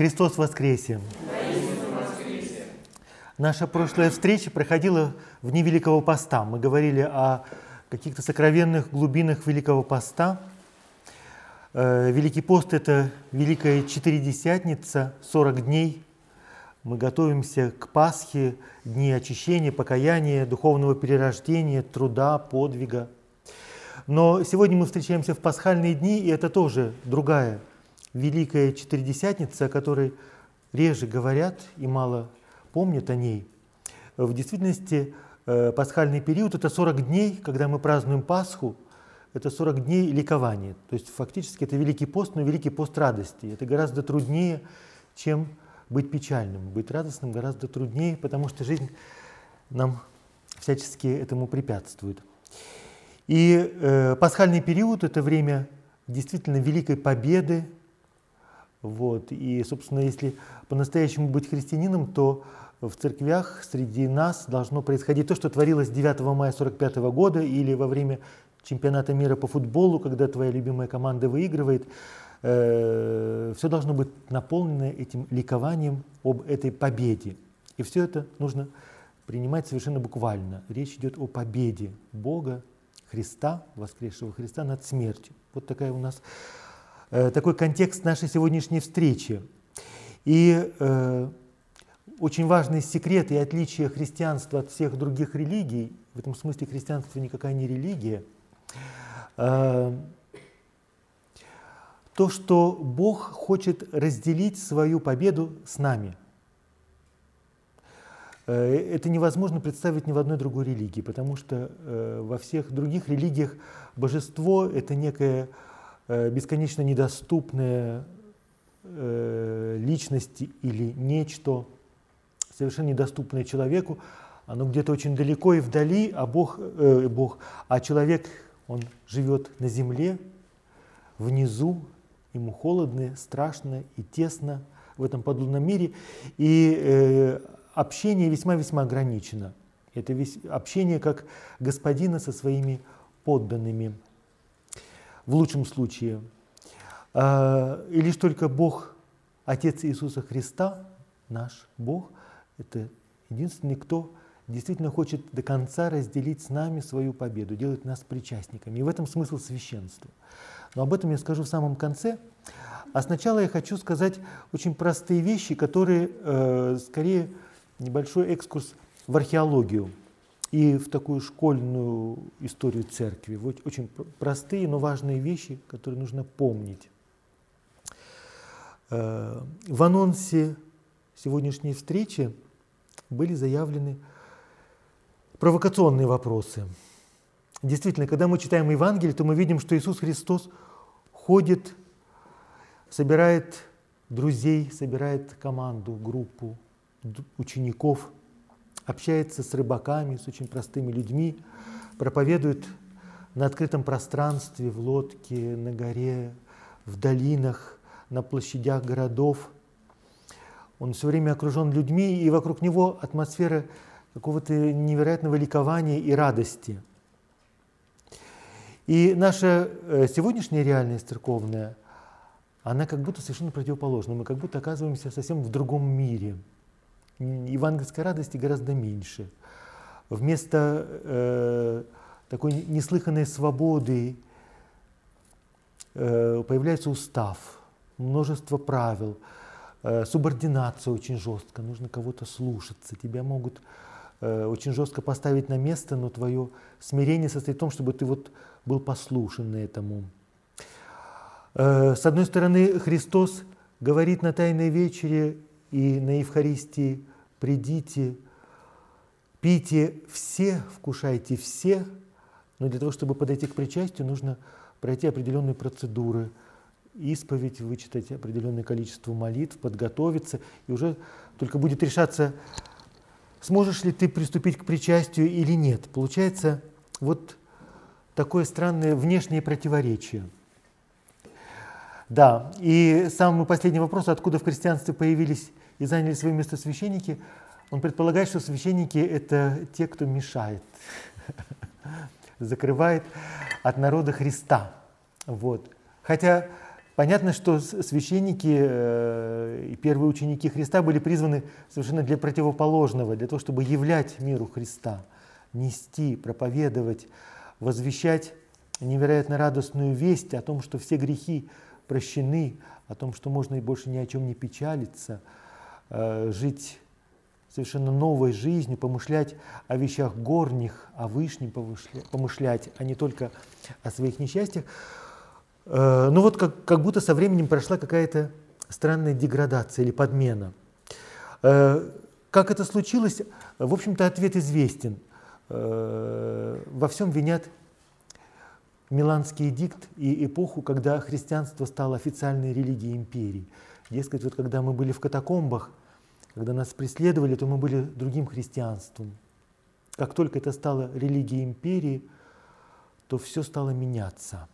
Христос воскресе! Наша прошлая встреча проходила в дни Великого Поста. Мы говорили о каких-то сокровенных глубинах Великого Поста. Э, Великий пост – это Великая Четыредесятница, 40 дней. Мы готовимся к Пасхе, дни очищения, покаяния, духовного перерождения, труда, подвига. Но сегодня мы встречаемся в пасхальные дни, и это тоже другая Великая Четыредесятница, о которой реже говорят и мало помнят о ней. В действительности э, пасхальный период – это 40 дней, когда мы празднуем Пасху, это 40 дней ликования. То есть фактически это Великий пост, но Великий пост радости. Это гораздо труднее, чем быть печальным. Быть радостным гораздо труднее, потому что жизнь нам всячески этому препятствует. И э, пасхальный период – это время действительно великой победы вот. И, собственно, если по-настоящему быть христианином, то в церквях среди нас должно происходить то, что творилось 9 мая 1945 года или во время чемпионата мира по футболу, когда твоя любимая команда выигрывает. Э, все должно быть наполнено этим ликованием об этой победе. И все это нужно принимать совершенно буквально. Речь идет о победе Бога, Христа, воскресшего Христа над смертью. Вот такая у нас такой контекст нашей сегодняшней встречи. И э, очень важный секрет и отличие христианства от всех других религий, в этом смысле христианство никакая не религия, э, то, что Бог хочет разделить свою победу с нами. Э, это невозможно представить ни в одной другой религии, потому что э, во всех других религиях божество – это некое Э, бесконечно недоступные э, личности или нечто, совершенно недоступное человеку, оно где-то очень далеко и вдали, а Бог, э, Бог, а человек, он живет на земле, внизу, ему холодно, страшно и тесно в этом подлунном мире, и э, общение весьма-весьма ограничено. Это весь, общение как господина со своими подданными – в лучшем случае. А, и лишь только Бог, Отец Иисуса Христа, наш Бог, это единственный, кто действительно хочет до конца разделить с нами свою победу, делать нас причастниками. И в этом смысл священства. Но об этом я скажу в самом конце. А сначала я хочу сказать очень простые вещи, которые э, скорее небольшой экскурс в археологию и в такую школьную историю церкви. Вот очень простые, но важные вещи, которые нужно помнить. Э, в анонсе сегодняшней встречи были заявлены провокационные вопросы. Действительно, когда мы читаем Евангелие, то мы видим, что Иисус Христос ходит, собирает друзей, собирает команду, группу учеников – общается с рыбаками, с очень простыми людьми, проповедует на открытом пространстве, в лодке, на горе, в долинах, на площадях городов. Он все время окружен людьми, и вокруг него атмосфера какого-то невероятного ликования и радости. И наша э, сегодняшняя реальность церковная, она как будто совершенно противоположна. Мы как будто оказываемся совсем в другом мире – евангельской радости гораздо меньше. Вместо э, такой неслыханной свободы э, появляется устав, множество правил, э, субординация очень жестко, нужно кого-то слушаться, тебя могут э, очень жестко поставить на место, но твое смирение состоит в том, чтобы ты вот был послушен этому. Э, с одной стороны, Христос говорит на Тайной вечере и на Евхаристии придите, пейте все, вкушайте все, но для того, чтобы подойти к причастию, нужно пройти определенные процедуры. исповедь, вычитать определенное количество молитв, подготовиться, и уже только будет решаться, сможешь ли ты приступить к причастию или нет. Получается вот такое странное внешнее противоречие. Да, и самый последний вопрос, откуда в христианстве появились и заняли свое место священники, он предполагает, что священники – это те, кто мешает, закрывает от народа Христа. Вот. Хотя понятно, что священники э, и первые ученики Христа были призваны совершенно для противоположного, для того, чтобы являть миру Христа, нести, проповедовать, возвещать невероятно радостную весть о том, что все грехи прощены, о том, что можно и больше ни о чем не печалиться, жить совершенно новой жизнью, помышлять о вещах горних, о вышнем помышлять, а не только о своих несчастьях. Э, ну вот как, как будто со временем прошла какая-то странная деградация или подмена. Э, как это случилось? В общем-то, ответ известен. Э, во всем винят Миланский эдикт и эпоху, когда христианство стало официальной религией империи. Дескать, вот когда мы были в катакомбах, когда нас преследовали, то мы были другим христианством. Как только это стало религией империи, то все стало меняться.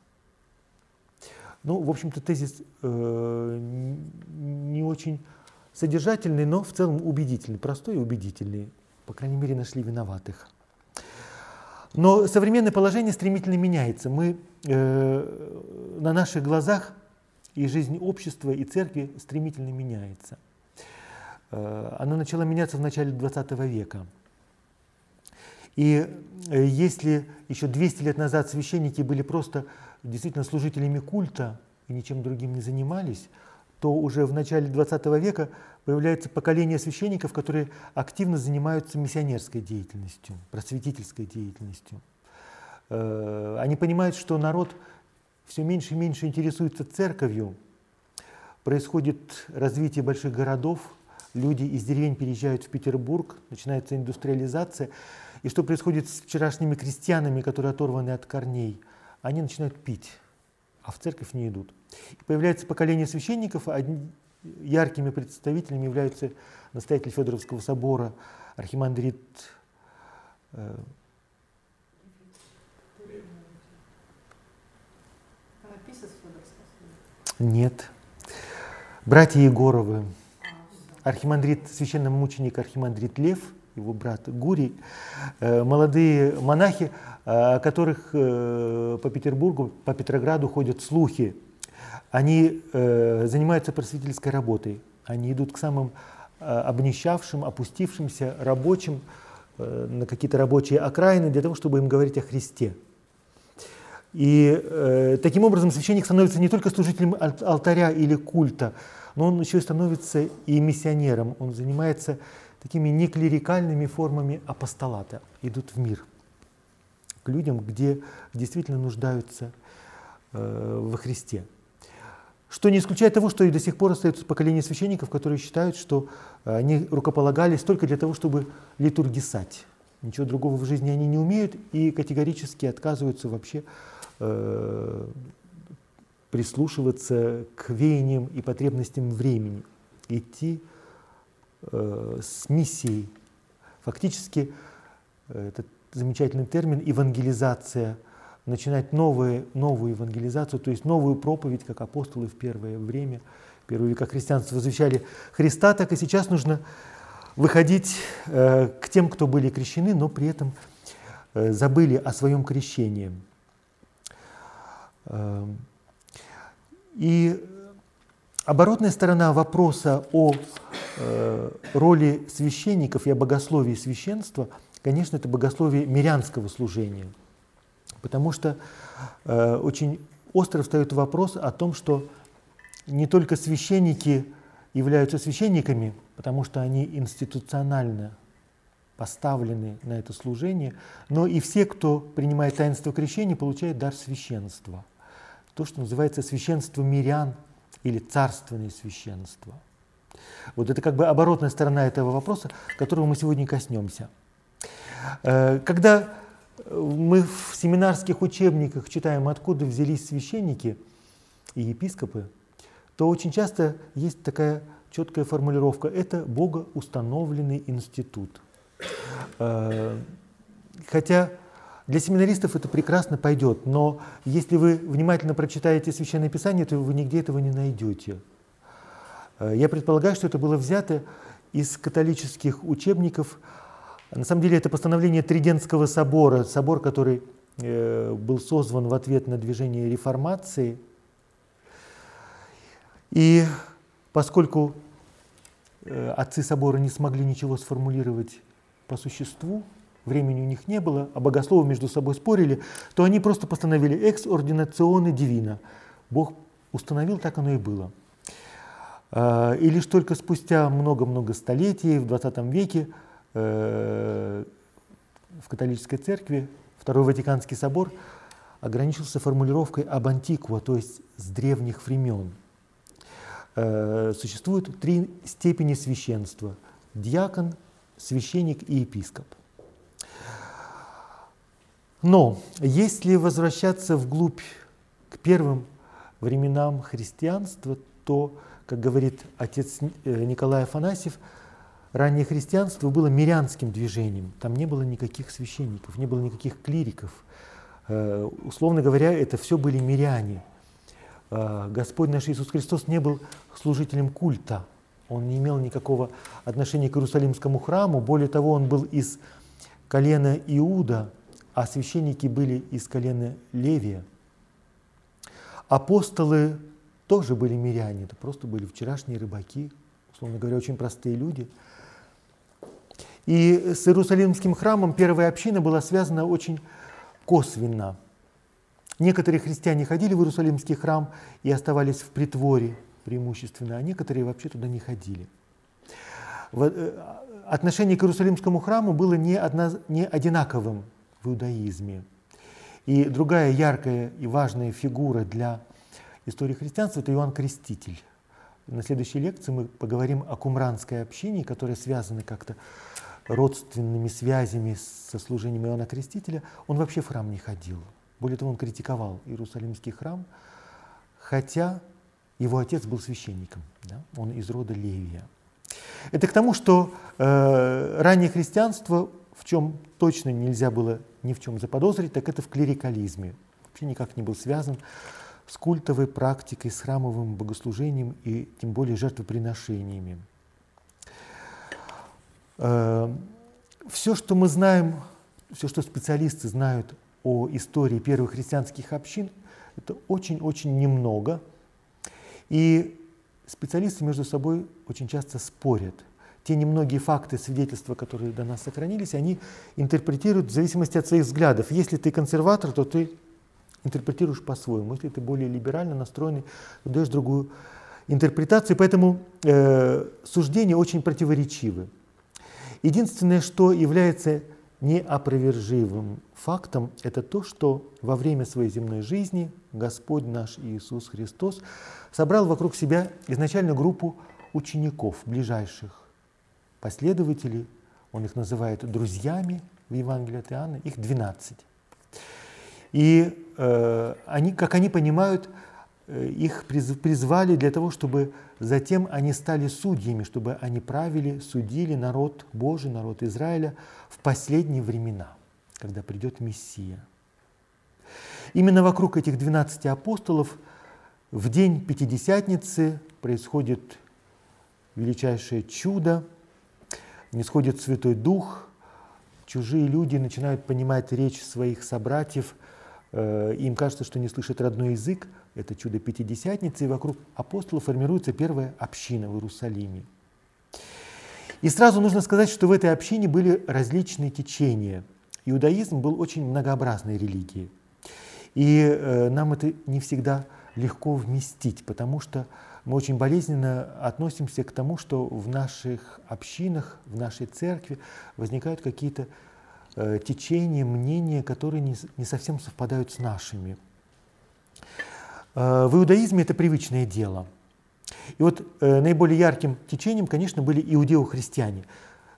Ну, в общем-то, тезис э, не очень содержательный, но в целом убедительный, простой и убедительный. По крайней мере, нашли виноватых. Но современное положение стремительно меняется. Мы э, на наших глазах и жизнь общества, и церкви стремительно меняется. Э, она начала меняться в начале 20 века. И э, если еще 200 лет назад священники были просто действительно служителями культа и ничем другим не занимались, то уже в начале 20 века появляется поколение священников, которые активно занимаются миссионерской деятельностью, просветительской деятельностью. Э, они понимают, что народ все меньше и меньше интересуется церковью, происходит развитие больших городов, люди из деревень переезжают в Петербург, начинается индустриализация. И что происходит с вчерашними крестьянами, которые оторваны от корней? Они начинают пить, а в церковь не идут. И появляется поколение священников, одни, яркими представителями являются настоятель Федоровского собора, архимандрит э, Нет. Братья Егоровы, архимандрит, священномученик архимандрит Лев, его брат Гурий, э, молодые монахи, э, о которых э, по Петербургу, по Петрограду ходят слухи. Они занимаются просветительской работой, они идут к самым обнищавшим, опустившимся рабочим на какие-то рабочие окраины для того, чтобы им говорить о Христе. И э, таким образом священник становится не только служителем алтаря или культа, но он еще становится и миссионером. Он занимается такими неклерикальными формами апостолата, идут в мир к людям, где действительно нуждаются э, во Христе. Что не исключает того, что и до сих пор остается поколение священников, которые считают, что они рукополагались только для того, чтобы литургисать. Ничего другого в жизни они не умеют и категорически отказываются вообще э, прислушиваться к веяниям и потребностям времени, идти э, с миссией. Фактически э, этот замечательный термин евангелизация, начинать новые, новую евангелизацию, то есть новую проповедь, как апостолы в первое время, первые века христианства возвещали Христа, так и сейчас нужно выходить э, к тем, кто были крещены, но при этом э, забыли о своем крещении. Э, и оборотная сторона вопроса о э, роли священников и о богословии священства, конечно, это богословие мирянского служения. Потому что э, очень остро встает вопрос о том, что не только священники являются священниками, потому что они институционально поставлены на это служение, но и все, кто принимает таинство крещения, получают дар священства – то, что называется священство мирян или царственное священство. Вот это как бы оборотная сторона этого вопроса, которого мы сегодня коснемся. Э, когда мы в семинарских учебниках читаем, откуда взялись священники, и епископы, то очень часто есть такая четкая формулировка. Это богоустановленный институт. Э, хотя для семинаристов это прекрасно пойдет, но если вы внимательно прочитаете Священное Писание, то вы нигде этого не найдете. Э, я предполагаю, что это было взято из католических учебников. На самом деле это постановление Тридентского собора, собор, который э, был созван в ответ на движение реформации. И поскольку Э, отцы собора не смогли ничего сформулировать по существу, времени у них не было, а богословы между собой спорили, то они просто постановили «экс ординационе дивина». Бог установил, так оно и было. А, и лишь только спустя много-много столетий, в 20 веке, э, в католической церкви Второй Ватиканский собор ограничился формулировкой об антиква, то есть с древних времен – Э, существует три степени священства – диакон, священник и епископ. Но если возвращаться вглубь к первым временам христианства, то, как говорит отец э, Николай Афанасьев, раннее христианство было мирянским движением. Там не было никаких священников, не было никаких клириков. Э, условно говоря, это все были миряне – Э, Господь наш Иисус Христос не был служителем культа, он не имел никакого отношения к Иерусалимскому храму, более того, он был из колена Иуда, а священники были из колена Левия. Апостолы тоже были миряне, это просто были вчерашние рыбаки, условно говоря, очень простые люди. И с Иерусалимским храмом первая община была связана очень косвенно – Некоторые христиане ходили в Иерусалимский храм и оставались в притворе преимущественно, а некоторые вообще туда не ходили. Э, отношение к Иерусалимскому храму было не, одинаковым в иудаизме. И другая яркая и важная фигура для истории христианства – это Иоанн Креститель. На следующей лекции мы поговорим о кумранской общине, которая связана как-то родственными связями со служением Иоанна Крестителя. Он вообще в храм не ходил. Более того, он критиковал Иерусалимский храм, хотя его отец был священником, да? он из рода Левия. Это к тому, что э, раннее христианство, в чем точно нельзя было ни в чем заподозрить, так это в клерикализме. Вообще никак не был связан с культовой практикой, с храмовым богослужением и тем более жертвоприношениями. Э, все, что мы знаем, все, что специалисты знают о истории первых христианских общин, это очень-очень немного. И специалисты между собой очень часто спорят. Те немногие факты, свидетельства, которые до нас сохранились, они интерпретируют в зависимости от своих взглядов. Если ты консерватор, то ты интерпретируешь по-своему. Если ты более либерально настроенный, то даешь другую интерпретацию. Поэтому э, суждения очень противоречивы. Единственное, что является неопровержимым фактом это то, что во время своей земной жизни Господь наш Иисус Христос собрал вокруг себя изначально группу учеников, ближайших, последователей, он их называет друзьями в Евангелии от Иоанна, их 12. И э, они, как они понимают, Э, их призвали для того, чтобы затем они стали судьями, чтобы они правили, судили народ Божий, народ Израиля в последние времена, когда придет Мессия. Именно вокруг этих 12 апостолов в день Пятидесятницы происходит величайшее чудо, не сходит Святой Дух, чужие люди начинают понимать речь своих собратьев, э, им кажется, что не слышат родной язык, это чудо Пятидесятницы, и вокруг апостолов формируется первая община в Иерусалиме. И сразу нужно сказать, что в этой общине были различные течения. Иудаизм был очень многообразной религией. И э, нам это не всегда легко вместить, потому что мы очень болезненно относимся к тому, что в наших общинах, в нашей церкви возникают какие-то э, течения, мнения, которые не, не совсем совпадают с нашими. Э, в иудаизме это привычное дело. И вот э, наиболее ярким течением, конечно, были иудео-христиане.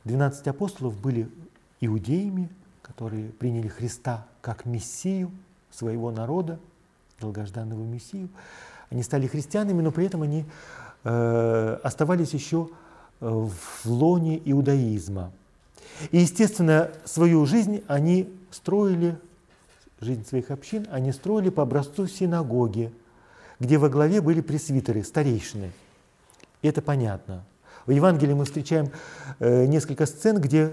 12 апостолов были иудеями, которые приняли Христа как Мессию своего народа, долгожданного Мессию. Они стали христианами, но при этом они э, оставались еще э, в лоне иудаизма. И, естественно, свою жизнь они строили, жизнь своих общин, они строили по образцу синагоги, где во главе были пресвитеры, старейшины. И это понятно. В Евангелии мы встречаем э, несколько сцен, где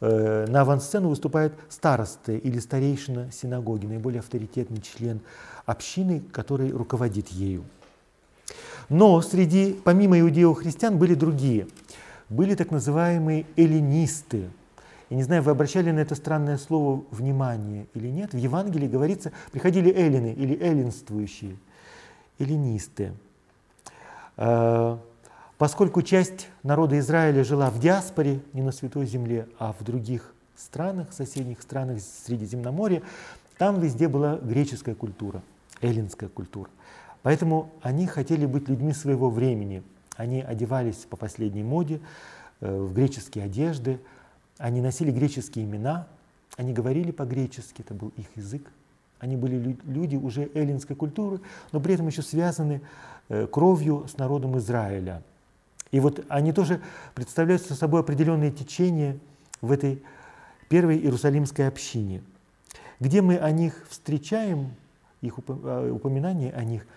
на авансцену выступает старосты или старейшина синагоги, наиболее авторитетный член общины, который руководит ею. Но среди, помимо иудеев-христиан, были другие. Были так называемые эллинисты. Я не знаю, вы обращали на это странное слово внимание или нет. В Евангелии говорится, приходили эллины или эллинствующие, эллинисты. Поскольку часть народа Израиля жила в диаспоре, не на Святой Земле, а в других странах, соседних странах Средиземноморья, там везде была греческая культура, эллинская культура. Поэтому они хотели быть людьми своего времени. Они одевались по последней моде, э, в греческие одежды, они носили греческие имена, они говорили по-гречески, это был их язык. Они были люди уже эллинской культуры, но при этом еще связаны э, кровью с народом Израиля. И вот они тоже представляют собой определенные течения в этой первой Иерусалимской общине. Где мы о них встречаем, их э, упоминание о них –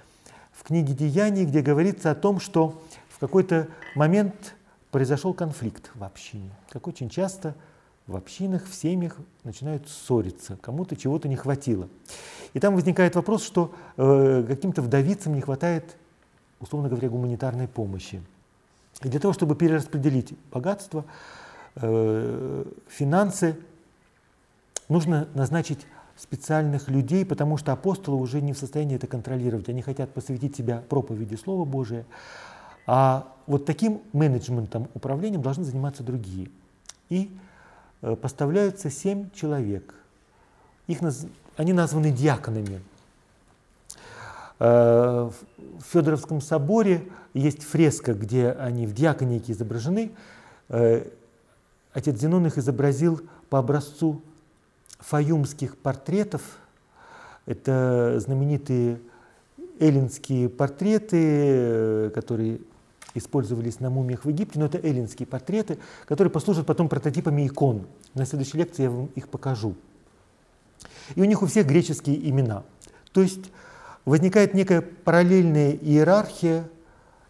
в книге «Деяний», где говорится о том, что в какой-то момент произошел конфликт в общине. Как очень часто в общинах, в семьях начинают ссориться, кому-то чего-то не хватило. И там возникает вопрос, что э, каким-то вдовицам не хватает, условно говоря, гуманитарной помощи. И для того, чтобы перераспределить богатство, э, финансы, нужно назначить специальных людей, потому что апостолы уже не в состоянии это контролировать. Они хотят посвятить себя проповеди Слова Божия. А вот таким менеджментом, управлением должны заниматься другие. И э, поставляются семь человек. Их, они названы диаконами. Э, в Федоровском соборе есть фреска, где они в диаконике изображены. Э, отец Зенон их изобразил по образцу фаюмских портретов. Это знаменитые эллинские портреты, э, которые использовались на мумиях в Египте, но это эллинские портреты, которые послужат потом прототипами икон. На следующей лекции я вам их покажу. И у них у всех греческие имена. То есть возникает некая параллельная иерархия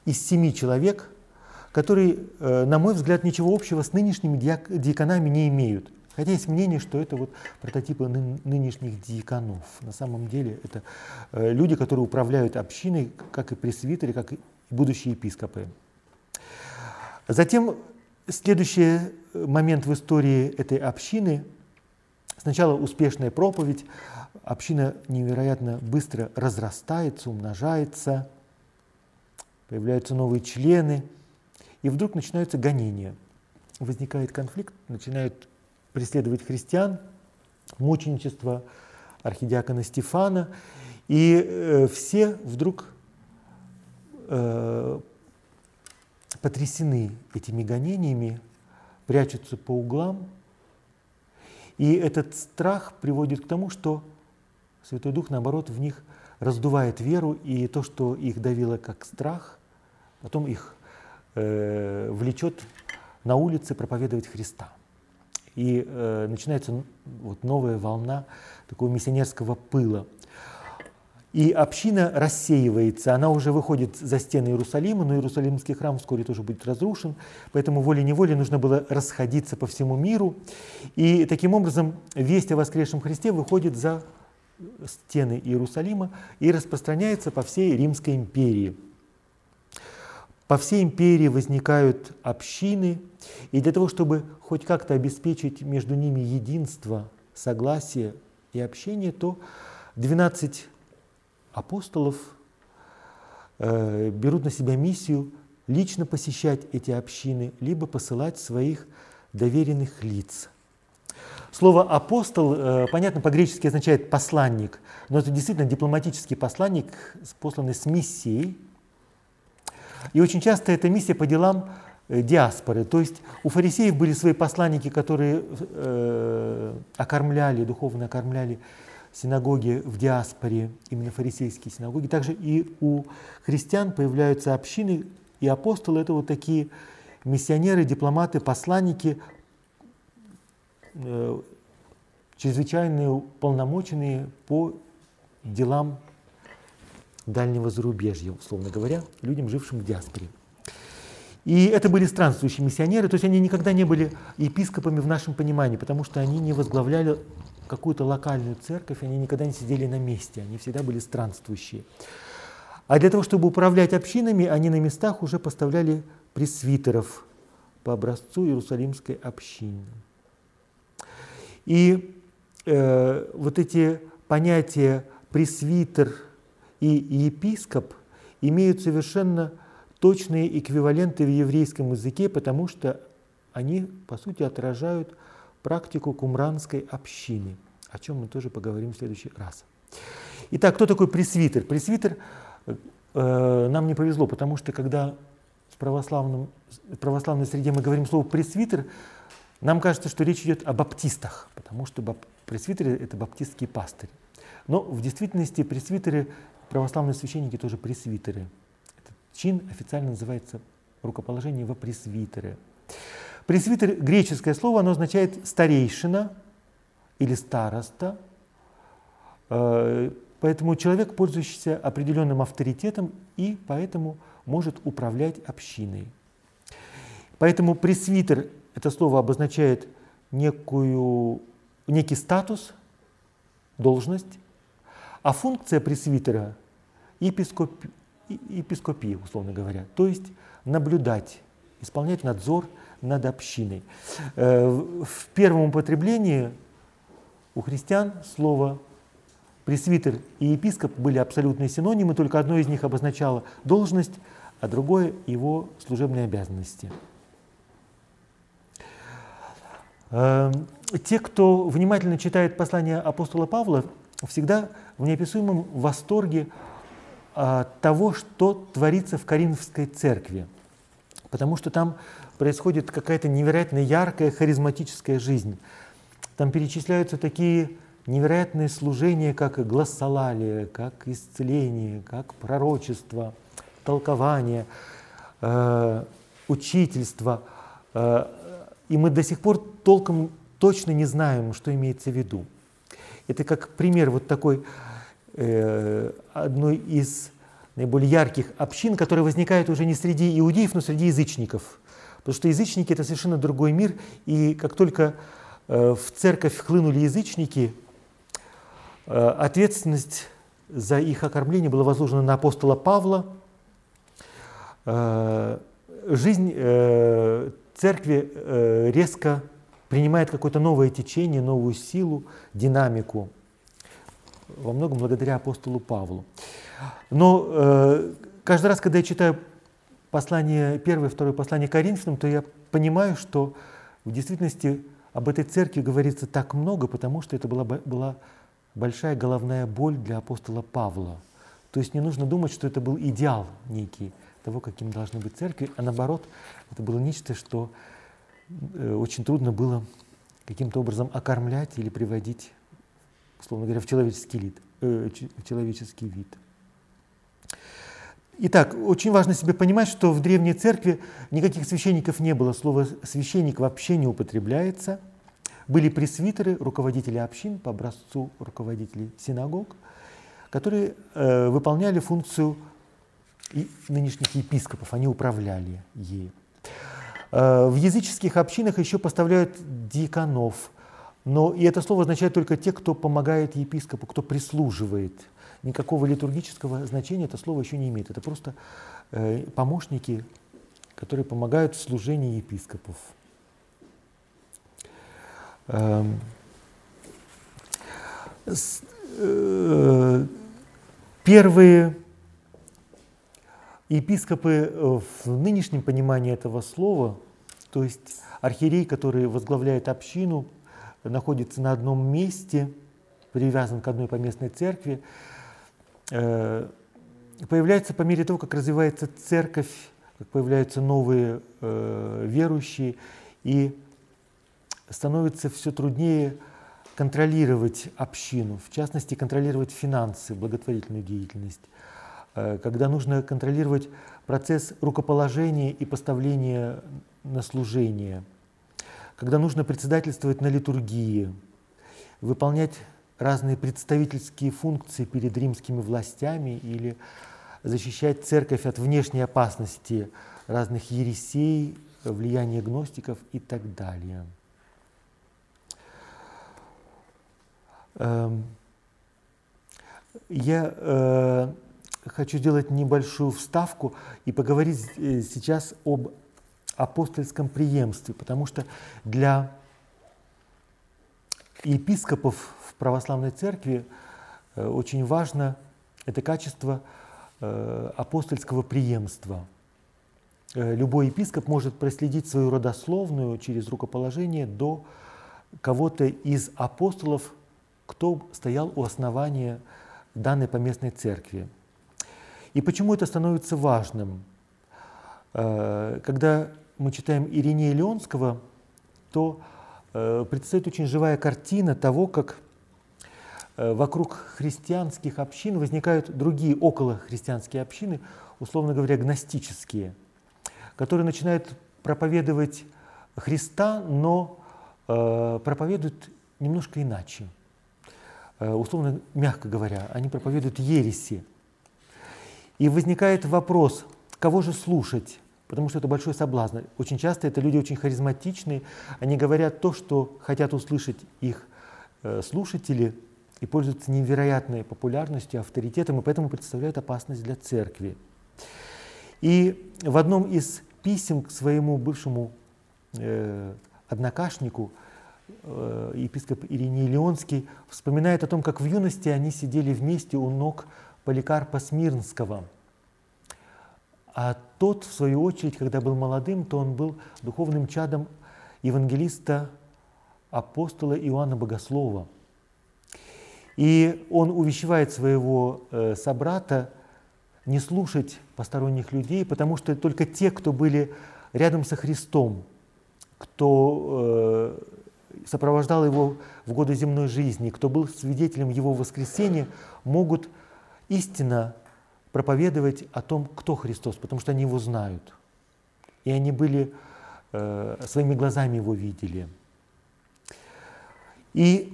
из семи человек, которые, э, на мой взгляд, ничего общего с нынешними диаконами не имеют. Хотя есть мнение, что это вот прототипы ны нынешних диаконов. На самом деле это э, люди, которые управляют общиной, как и пресвитеры, как и будущие епископы. Затем следующий момент в истории этой общины. Сначала успешная проповедь. Община невероятно быстро разрастается, умножается, появляются новые члены. И вдруг начинаются гонения. Возникает конфликт, начинают преследовать христиан, мученичество архидиакона Стефана. И э, все вдруг э, потрясены этими гонениями, прячутся по углам. И этот страх приводит к тому, что Святой Дух, наоборот, в них раздувает веру, и то, что их давило как страх, потом их э, влечет на улице проповедовать Христа. И э, начинается вот новая волна такого миссионерского пыла. И община рассеивается, она уже выходит за стены Иерусалима, но Иерусалимский храм вскоре тоже будет разрушен, поэтому волей-неволей нужно было расходиться по всему миру. И таким образом весть о воскресшем Христе выходит за стены Иерусалима и распространяется по всей Римской империи. По всей империи возникают общины, и для того, чтобы хоть как-то обеспечить между ними единство, согласие и общение, то 12 апостолов э, берут на себя миссию лично посещать эти общины, либо посылать своих доверенных лиц. Слово «апостол», э, понятно, по-гречески означает «посланник», но это действительно дипломатический посланник, посланный с миссией – и очень часто эта миссия по делам э, диаспоры. То есть у фарисеев были свои посланники, которые э, окормляли, духовно окормляли синагоги в диаспоре, именно фарисейские синагоги. Также и у христиан появляются общины, и апостолы – это вот такие миссионеры, дипломаты, посланники, э, чрезвычайно уполномоченные по делам дальнего зарубежья, условно говоря, людям, жившим в диаспоре. И это были странствующие миссионеры, то есть они никогда не были епископами в нашем понимании, потому что они не возглавляли какую-то локальную церковь, они никогда не сидели на месте, они всегда были странствующие. А для того, чтобы управлять общинами, они на местах уже поставляли пресвитеров по образцу Иерусалимской общины. И э, вот эти понятия пресвитер и епископ имеют совершенно точные эквиваленты в еврейском языке, потому что они, по сути, отражают практику кумранской общины, о чем мы тоже поговорим в следующий раз. Итак, кто такой пресвитер? Пресвитер э, нам не повезло, потому что когда в, православном, в православной среде мы говорим слово пресвитер, нам кажется, что речь идет о баптистах, потому что бап, пресвитеры – это баптистские пастыри. Но в действительности пресвитеры, православные священники тоже пресвитеры. Этот чин официально называется рукоположение во пресвитеры. Пресвитер – греческое слово, оно означает старейшина или староста. Э, поэтому человек, пользующийся определенным авторитетом и поэтому может управлять общиной. Поэтому пресвитер – это слово обозначает некую, некий статус, должность, а функция пресвитера – епископ, епископия, условно говоря, то есть наблюдать, исполнять надзор над общиной. Э, в первом употреблении у христиан слово пресвитер и епископ были абсолютные синонимы, только одно из них обозначало должность, а другое – его служебные обязанности. Э, те, кто внимательно читает послание апостола Павла, всегда в неописуемом восторге от того, что творится в Коринфской церкви. Потому что там происходит какая-то невероятно яркая харизматическая жизнь. Там перечисляются такие невероятные служения, как глассолалие, как исцеление, как пророчество, толкование, э, учительство. Э, и мы до сих пор толком точно не знаем, что имеется в виду. Это как пример вот такой э, одной из наиболее ярких общин, которая возникает уже не среди иудеев, но среди язычников. Потому что язычники – это совершенно другой мир, и как только э, в церковь хлынули язычники, э, ответственность за их окормление была возложена на апостола Павла. Э, жизнь церкви резко принимает какое-то новое течение, новую силу, динамику, во многом благодаря апостолу Павлу. Но каждый раз, когда я читаю послание, первое, второе послание Коринфянам, то я понимаю, что в действительности об этой церкви говорится так много, потому что это была, была большая головная боль для апостола Павла. То есть не нужно думать, что это был идеал некий того, каким должны быть церкви, а наоборот, это было нечто, что Э, очень трудно было каким-то образом окормлять или приводить, условно говоря, в человеческий, вид, э, в человеческий вид. Итак, очень важно себе понимать, что в Древней Церкви никаких священников не было. Слово «священник» вообще не употребляется. Были пресвитеры, руководители общин по образцу руководителей синагог, которые э, выполняли функцию нынешних епископов, они управляли ею. Э, в языческих общинах еще поставляют диаконов, но и это слово означает только те, кто помогает епископу, кто прислуживает. Никакого литургического значения это слово еще не имеет. Это просто э, помощники, которые помогают в служении епископов. Эм, э, первые епископы в нынешнем понимании этого слова, то есть архиерей, который возглавляет общину, находится на одном месте, привязан к одной поместной церкви, появляется по мере того, как развивается церковь, как появляются новые э, верующие, и становится все труднее контролировать общину, в частности, контролировать финансы, благотворительную деятельность, э, когда нужно контролировать процесс рукоположения и поставления на служение, когда нужно председательствовать на литургии, выполнять разные представительские функции перед римскими властями или защищать церковь от внешней опасности разных ересей, влияния гностиков и так далее. Эм, я э, хочу сделать небольшую вставку и поговорить э, сейчас об апостольском преемстве, потому что для епископов православной церкви э, очень важно это качество апостольского преемства. Любой епископ может проследить свою родословную через рукоположение до кого-то из апостолов кто стоял у основания данной поместной церкви. И почему это становится важным? Э, когда мы читаем Иринея Леонского, то э, предстоит очень живая картина того, как э, вокруг христианских общин возникают другие околохристианские общины, условно говоря, гностические, которые начинают проповедовать Христа, но проповедуют немножко иначе. Э, условно, мягко говоря, они проповедуют ереси. И возникает вопрос, кого же слушать? Потому что это большой соблазн. Очень часто это люди очень харизматичные, они говорят то, что хотят услышать их э, слушатели, и пользуются невероятной популярностью, авторитетом, и поэтому представляют опасность для церкви. И в одном из писем к своему бывшему э, однокашнику Э, епископ Ириней Леонский вспоминает о том, как в юности они сидели вместе у ног Поликарпа Смирнского. А тот, в свою очередь, когда был молодым, то он был духовным чадом евангелиста апостола Иоанна Богослова. И он увещевает своего э, собрата не слушать посторонних людей, потому что только те, кто были рядом со Христом, кто э, сопровождал его в годы земной жизни, кто был свидетелем его воскресения, могут истинно проповедовать о том, кто Христос, потому что они его знают. И они были, э, своими глазами его видели. И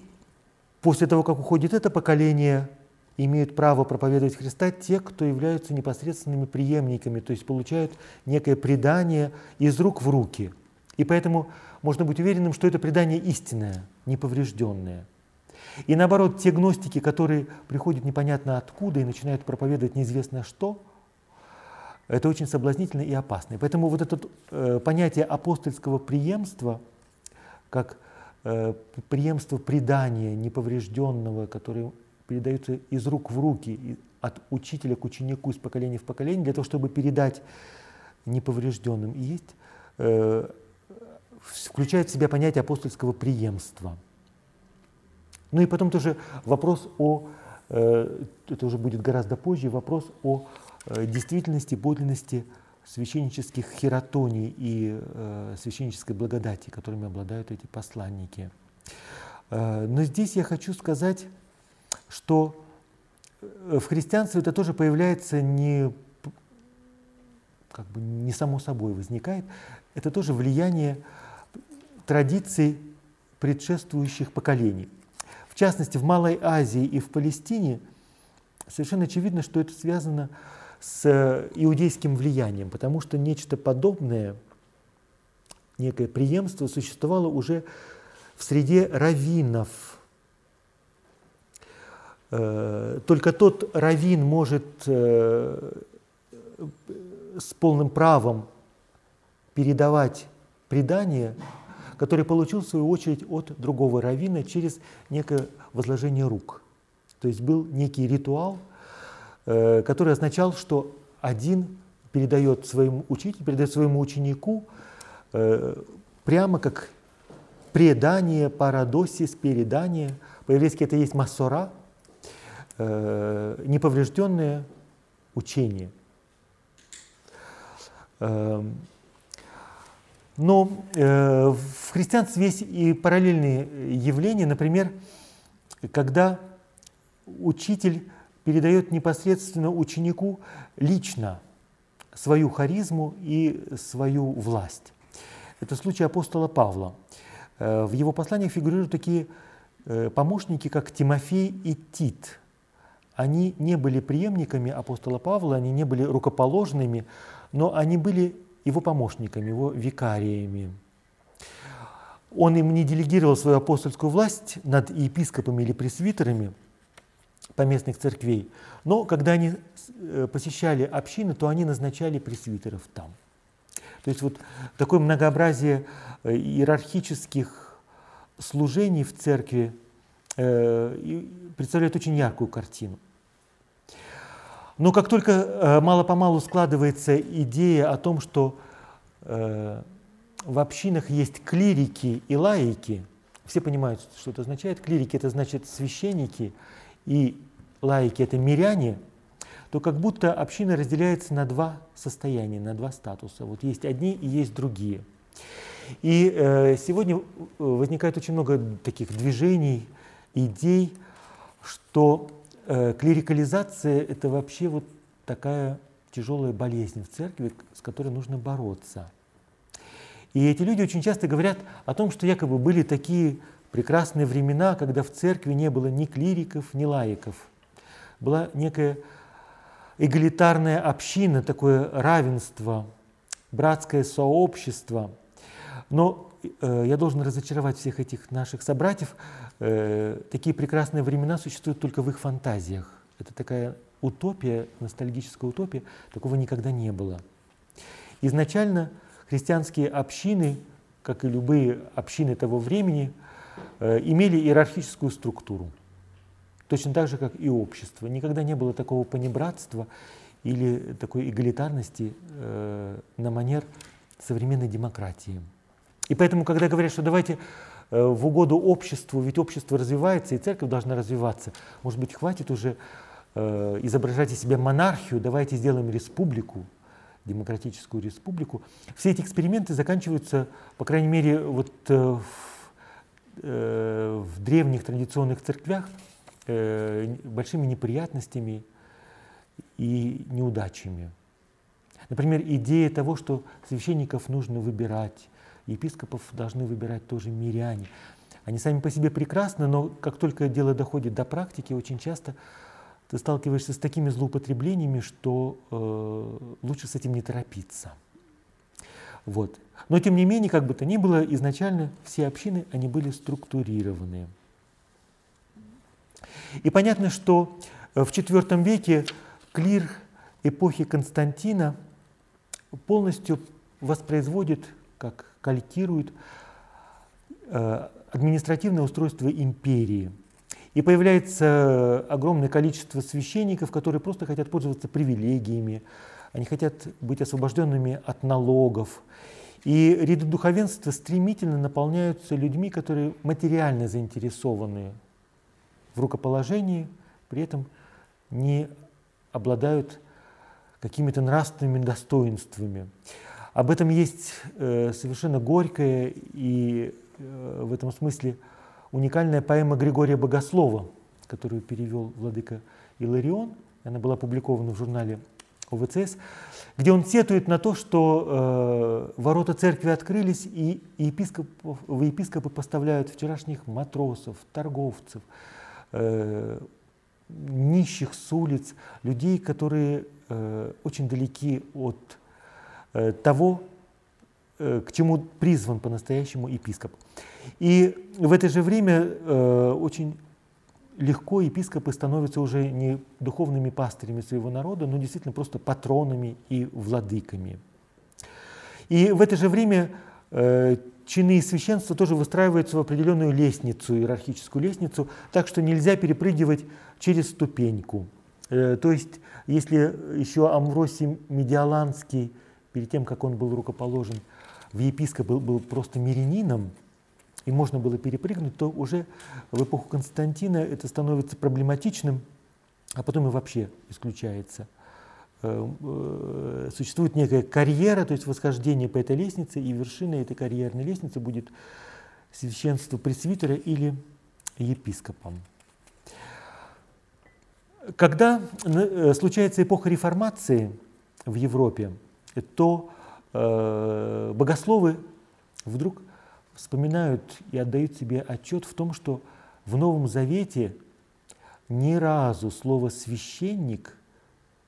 после того, как уходит это поколение, имеют право проповедовать Христа те, кто являются непосредственными преемниками, то есть получают некое предание из рук в руки. И поэтому можно быть уверенным, что это предание истинное, неповрежденное. И наоборот, те гностики, которые приходят непонятно откуда и начинают проповедовать неизвестно что, это очень соблазнительно и опасно. Поэтому вот это э, понятие апостольского преемства, как преемство предания неповрежденного, которое передается из рук в руки, от учителя к ученику, из поколения в поколение, для того, чтобы передать неповрежденным, и есть э, включает в себя понятие апостольского преемства. Ну и потом тоже вопрос о, э, это уже будет гораздо позже, вопрос о э, действительности, подлинности священнических хератоний и э, священнической благодати, которыми обладают эти посланники. Но здесь я хочу сказать, что в христианстве это тоже появляется не, как бы не само собой возникает, это тоже влияние традиций предшествующих поколений. В частности, в Малой Азии и в Палестине совершенно очевидно, что это связано с иудейским влиянием, потому что нечто подобное, некое преемство существовало уже в среде раввинов. Э, только тот раввин может э, с полным правом передавать предание, который получил в свою очередь от другого раввина через некое возложение рук. То есть был некий ритуал, э, который означал, что один передает своему учителю, передает своему ученику э, прямо как предание, парадосис, передание. По-еврейски это есть массора, э, неповрежденное учение. Эм, Но э, в христианстве есть и параллельные явления, например, когда учитель передает непосредственно ученику лично свою харизму и свою власть. Это случай апостола Павла. Э, в его посланиях фигурируют такие э, помощники, как Тимофей и Тит. Они не были преемниками апостола Павла, они не были рукоположными, но они были его помощниками, его викариями. Он им не делегировал свою апостольскую власть над епископами или пресвитерами поместных церквей, но когда они э, посещали общины, то они назначали пресвитеров там. То есть вот такое многообразие э, иерархических служений в церкви э, представляет очень яркую картину. Но как только мало-помалу складывается идея о том, что в общинах есть клирики и лаики, все понимают, что это означает. Клирики это значит священники, и лаики это миряне, то как будто община разделяется на два состояния, на два статуса. Вот есть одни и есть другие. И э, сегодня возникает очень много таких движений, идей, что э, клерикализация – это вообще вот такая тяжелая болезнь в церкви, с которой нужно бороться. И эти люди очень часто говорят о том, что якобы были такие прекрасные времена, когда в церкви не было ни клириков, ни лаиков. Была некая эгалитарная община, такое равенство, братское сообщество. Но э, я должен разочаровать всех этих наших собратьев. Э, такие прекрасные времена существуют только в их фантазиях. Это такая утопия, ностальгическая утопия, такого никогда не было. Изначально христианские общины, как и любые общины того времени, имели иерархическую структуру. Точно так же, как и общество. Никогда не было такого понебратства или такой эгалитарности э, на манер современной демократии. И поэтому, когда говорят, что давайте э, в угоду обществу, ведь общество развивается, и церковь должна развиваться, может быть, хватит уже э, изображать из себя монархию, давайте сделаем республику, демократическую республику. Все эти эксперименты заканчиваются, по крайней мере, вот э, в, э, в древних традиционных церквях, э, большими неприятностями и неудачами. Например, идея того, что священников нужно выбирать, епископов должны выбирать тоже миряне. Они сами по себе прекрасны, но как только дело доходит до практики, очень часто ты сталкиваешься с такими злоупотреблениями, что э, лучше с этим не торопиться. Вот. Но тем не менее, как бы то ни было, изначально все общины, они были структурированные. И понятно, что э, в IV веке клир эпохи Константина полностью воспроизводит, как калькирует э, административное устройство империи. И появляется огромное количество священников, которые просто хотят пользоваться привилегиями, они хотят быть освобожденными от налогов. И ряды духовенства стремительно наполняются людьми, которые материально заинтересованы в рукоположении, при этом не обладают какими-то нравственными достоинствами. Об этом есть э, совершенно горькая и э, в этом смысле уникальная поэма Григория Богослова, которую перевел владыка Иларион. Она была опубликована в журнале ОВЦС, где он сетует на то, что э, ворота церкви открылись, и епископов, епископы поставляют вчерашних матросов, торговцев, э, нищих с улиц, людей, которые э, очень далеки от э, того, э, к чему призван по-настоящему епископ. И в это же время э, очень легко епископы становятся уже не духовными пастырями своего народа, но действительно просто патронами и владыками. И в это же время э, чины и священства тоже выстраиваются в определенную лестницу, иерархическую лестницу, так что нельзя перепрыгивать через ступеньку. Э, то есть, если еще Амвросий Медиаланский, перед тем, как он был рукоположен в епископ, был, был просто мирянином, и можно было перепрыгнуть, то уже в эпоху Константина это становится проблематичным, а потом и вообще исключается э, существует некая карьера, то есть восхождение по этой лестнице, и вершиной этой карьерной лестницы будет священство пресвитера или епископом. Когда э, случается эпоха реформации в Европе, то э, богословы вдруг вспоминают и отдают себе отчет в том, что в Новом Завете ни разу слово «священник»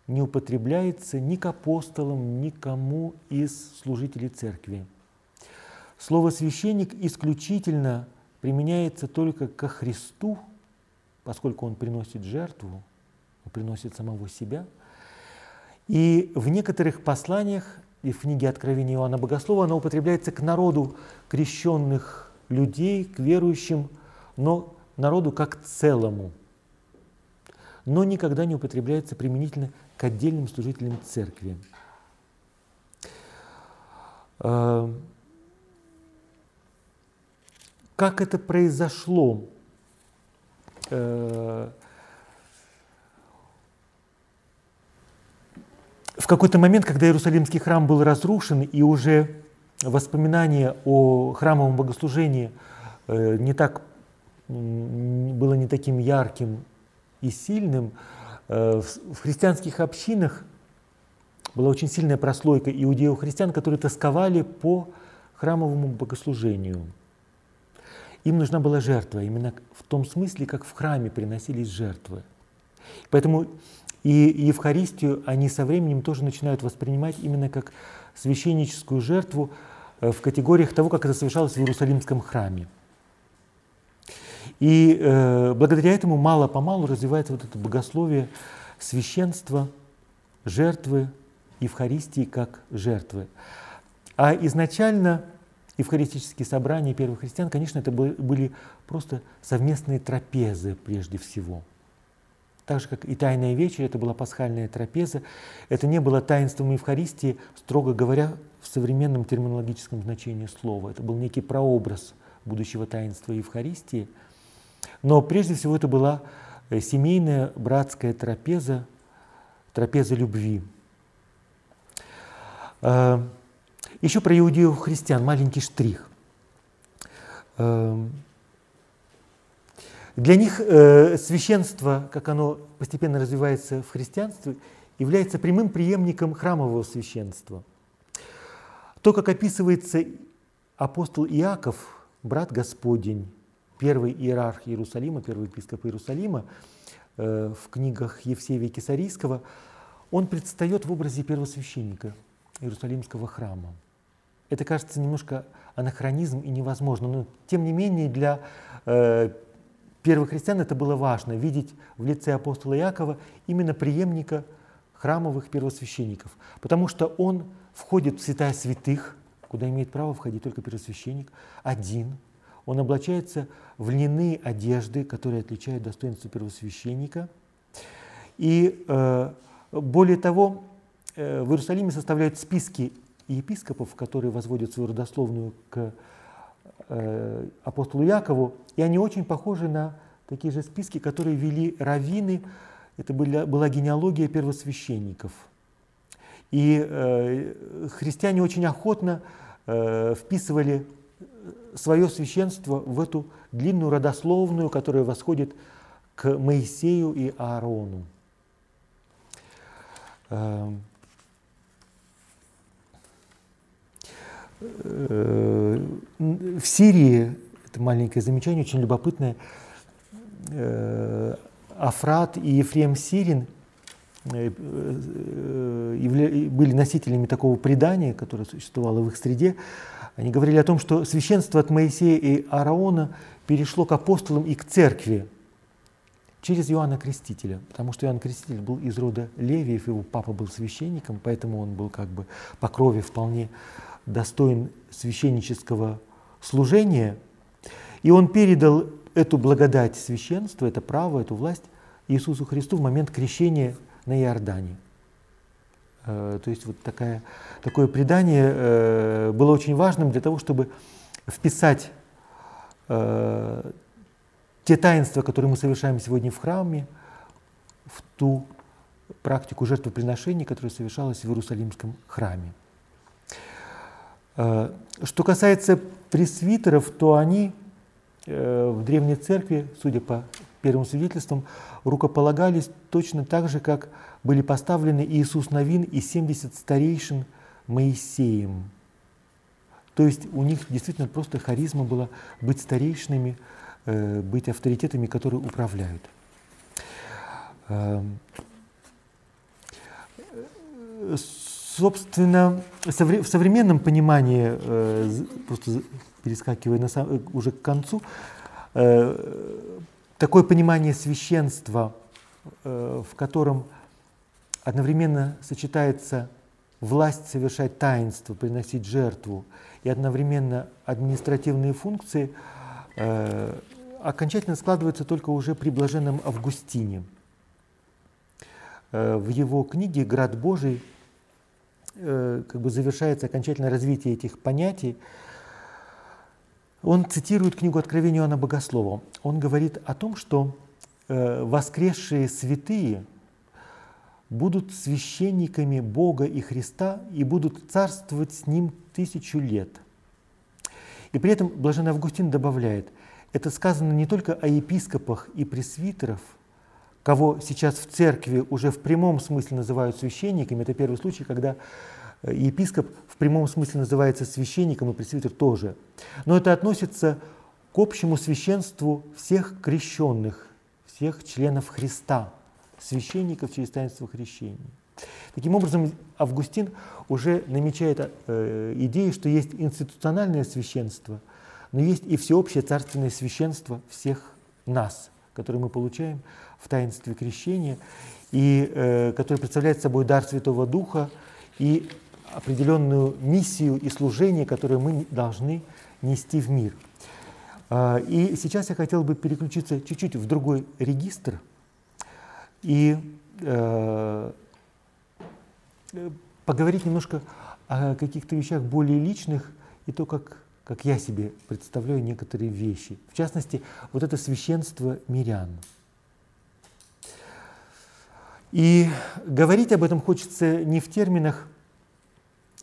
не употребляется ни к апостолам, ни кому из служителей церкви. Слово «священник» исключительно применяется только ко Христу, поскольку Он приносит жертву, Он приносит самого себя. И в некоторых посланиях и в книге Откровения Иоанна Богослова оно употребляется к народу крещенных людей, к верующим, но народу как целому. Но никогда не употребляется применительно к отдельным служителям церкви. А, как это произошло? В какой-то момент, когда Иерусалимский храм был разрушен, и уже воспоминание о храмовом богослужении э, не так, было не таким ярким и сильным, э, в христианских общинах была очень сильная прослойка иудеев-христиан, которые тосковали по храмовому богослужению. Им нужна была жертва, именно в том смысле, как в храме приносились жертвы. Поэтому и Евхаристию они со временем тоже начинают воспринимать именно как священническую жертву э, в категориях того, как это совершалось в Иерусалимском храме. И э, благодаря этому мало-помалу развивается вот это богословие священства, жертвы, Евхаристии как жертвы. А изначально евхаристические собрания первых христиан, конечно, это были просто совместные трапезы прежде всего – так же, как и Тайная вечеря, это была пасхальная трапеза. Это не было таинством Евхаристии, строго говоря, в современном терминологическом значении слова. Это был некий прообраз будущего таинства Евхаристии. Но прежде всего это была э, семейная братская трапеза, трапеза любви. Э, Еще про иудеев христиан маленький штрих. Для них э, священство, как оно постепенно развивается в христианстве, является прямым преемником храмового священства. То, как описывается апостол Иаков, брат Господень, первый иерарх Иерусалима, первый епископ Иерусалима, э, в книгах Евсевия Кесарийского, он предстает в образе первосвященника Иерусалимского храма. Это кажется немножко анахронизм и невозможно, но тем не менее для э, первых христиан это было важно, видеть в лице апостола Якова именно преемника храмовых первосвященников, потому что он входит в святая святых, куда имеет право входить только первосвященник, один. Он облачается в льняные одежды, которые отличают достоинство первосвященника. И э, более того, э, в Иерусалиме составляют списки епископов, которые возводят свою родословную к апостолу Якову, и они очень похожи на такие же списки, которые вели раввины. Это была, была генеалогия первосвященников. И э, христиане очень охотно э, вписывали свое священство в эту длинную родословную, которая восходит к Моисею и Аарону. Э, в Сирии, это маленькое замечание, очень любопытное, э, Афрат и Ефрем Сирин э, были носителями такого предания, которое существовало в их среде. Они говорили о том, что священство от Моисея и Аарона перешло к апостолам и к церкви через Иоанна Крестителя, потому что Иоанн Креститель был из рода Левиев, его папа был священником, поэтому он был как бы по крови вполне достоин священнического служения, и он передал эту благодать священства, это право, эту власть Иисусу Христу в момент крещения на Иордане. Э, то есть вот такая, такое предание э, было очень важным для того, чтобы вписать э, те таинства, которые мы совершаем сегодня в храме, в ту практику жертвоприношений, которая совершалась в Иерусалимском храме. Э, что касается пресвитеров, то они э, в Древней Церкви, судя по первым свидетельствам, рукополагались точно так же, как были поставлены Иисус Новин и 70 старейшин Моисеем. То есть у них действительно просто харизма была быть старейшинами, э, быть авторитетами, которые управляют. Эм, собственно, в современном понимании, э, просто перескакивая на сам, уже к концу, э, такое понимание священства, в котором одновременно сочетается власть совершать таинство, приносить жертву, и одновременно административные функции э, окончательно складываются только уже при блаженном Августине. Э, в его книге «Град Божий» э, как бы завершается окончательное развитие этих понятий. Он цитирует книгу Откровения Иоанна Богослова. Он говорит о том, что э, воскресшие святые – будут священниками Бога и Христа и будут царствовать с Ним тысячу лет. И при этом Блаженный Августин добавляет, это сказано не только о епископах и пресвитеров, кого сейчас в церкви уже в прямом смысле называют священниками. Это первый случай, когда э, епископ в прямом смысле называется священником, и пресвитер тоже. Но это относится к общему священству всех крещенных, всех членов Христа – священников через таинство крещения. Таким образом, Августин уже намечает э, идею, что есть институциональное священство, но есть и всеобщее царственное священство всех нас, которое мы получаем в таинстве крещения, и э, которое представляет собой дар Святого Духа и определенную миссию и служение, которое мы должны нести в мир. Э, и сейчас я хотел бы переключиться чуть-чуть в другой регистр – и э, поговорить немножко о каких-то вещах более личных и то, как, как я себе представляю некоторые вещи. В частности, вот это священство мирян. И говорить об этом хочется не в терминах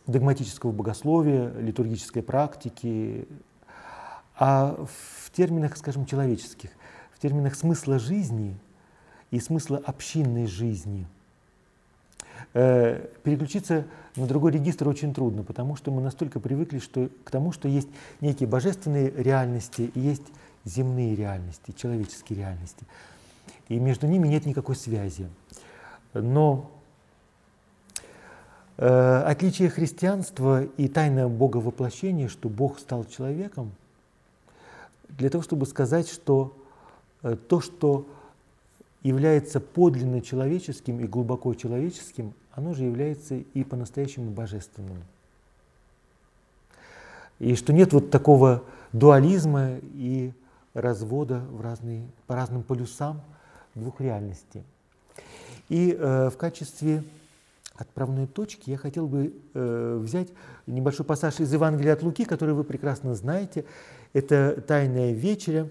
догматического богословия, литургической практики, а в терминах, скажем, человеческих, в терминах смысла жизни – и смысла общинной жизни. Э, переключиться на другой регистр очень трудно, потому что мы настолько привыкли что, к тому, что есть некие божественные реальности и есть земные реальности, человеческие реальности. И между ними нет никакой связи. Но э, отличие христианства и тайное боговоплощение, что Бог стал человеком, для того, чтобы сказать, что э, то, что является подлинно человеческим и глубоко человеческим, оно же является и по-настоящему божественным. И что нет вот такого дуализма и развода в разные, по разным полюсам двух реальностей. И э, в качестве отправной точки я хотел бы э, взять небольшой пассаж из Евангелия от Луки, который вы прекрасно знаете. Это «Тайная вечеря»,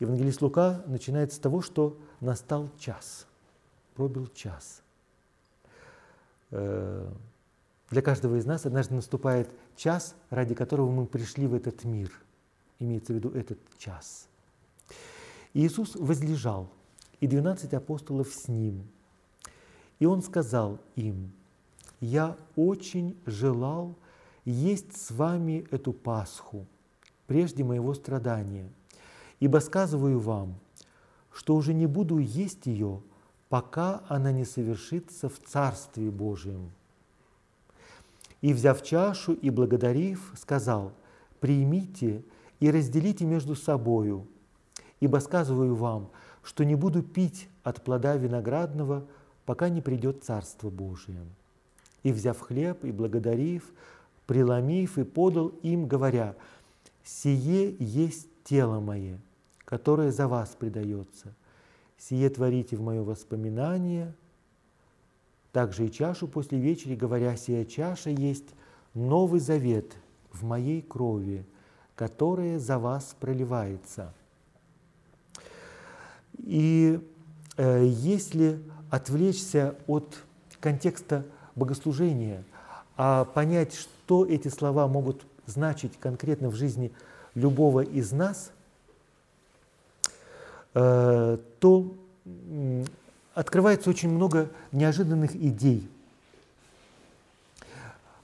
Евангелист Лука начинает с того, что настал час, пробил час. Э, для каждого из нас однажды наступает час, ради которого мы пришли в этот мир. Имеется в виду этот час. Иисус возлежал, и двенадцать апостолов с ним. И Он сказал им, «Я очень желал есть с вами эту Пасху, прежде моего страдания – Ибо сказываю вам, что уже не буду есть ее, пока она не совершится в Царстве Божьем. И, взяв чашу и благодарив, сказал, «Примите и разделите между собою, ибо сказываю вам, что не буду пить от плода виноградного, пока не придет Царство Божие». И, взяв хлеб и благодарив, преломив и подал им, говоря, «Сие есть тело мое, которое за вас предается. Сие творите в мое воспоминание. Также и чашу после вечери, говоря, сия чаша есть новый завет в моей крови, которая за вас проливается. И э, если отвлечься от контекста богослужения, а понять, что эти слова могут значить конкретно в жизни любого из нас, э, то открывается очень много неожиданных идей.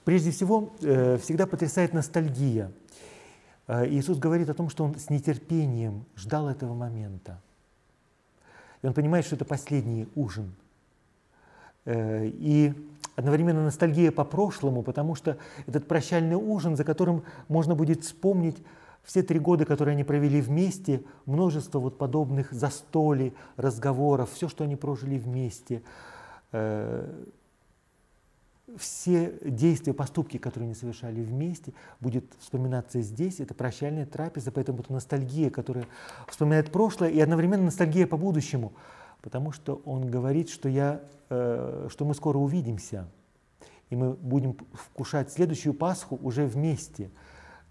Прежде всего, э, всегда потрясает ностальгия. Э, Иисус говорит о том, что Он с нетерпением ждал этого момента. Он понимает, что это последний ужин. И одновременно ностальгия по прошлому, потому что этот прощальный ужин, за которым можно будет вспомнить все три года, которые они провели вместе, множество вот подобных застолий, разговоров, все, что они прожили вместе, э, все действия, поступки, которые они совершали вместе, будет вспоминаться здесь. Это прощальная трапеза, поэтому это ностальгия, которая вспоминает прошлое, и одновременно ностальгия по будущему – потому что он говорит, что, я, э, что мы скоро увидимся, и мы будем вкушать следующую Пасху уже вместе,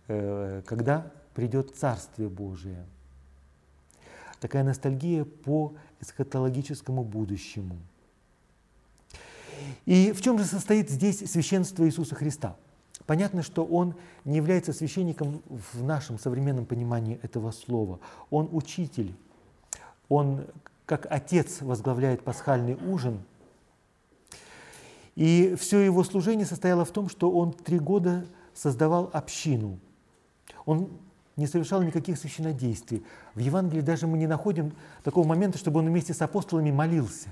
э, когда придет Царствие Божие. Такая ностальгия по эсхатологическому будущему. И в чем же состоит здесь священство Иисуса Христа? Понятно, что он не является священником в нашем современном понимании этого слова. Он учитель, он как отец возглавляет пасхальный ужин. И все его служение состояло в том, что он три года создавал общину. Он не совершал никаких священнодействий. В Евангелии даже мы не находим такого момента, чтобы он вместе с апостолами молился,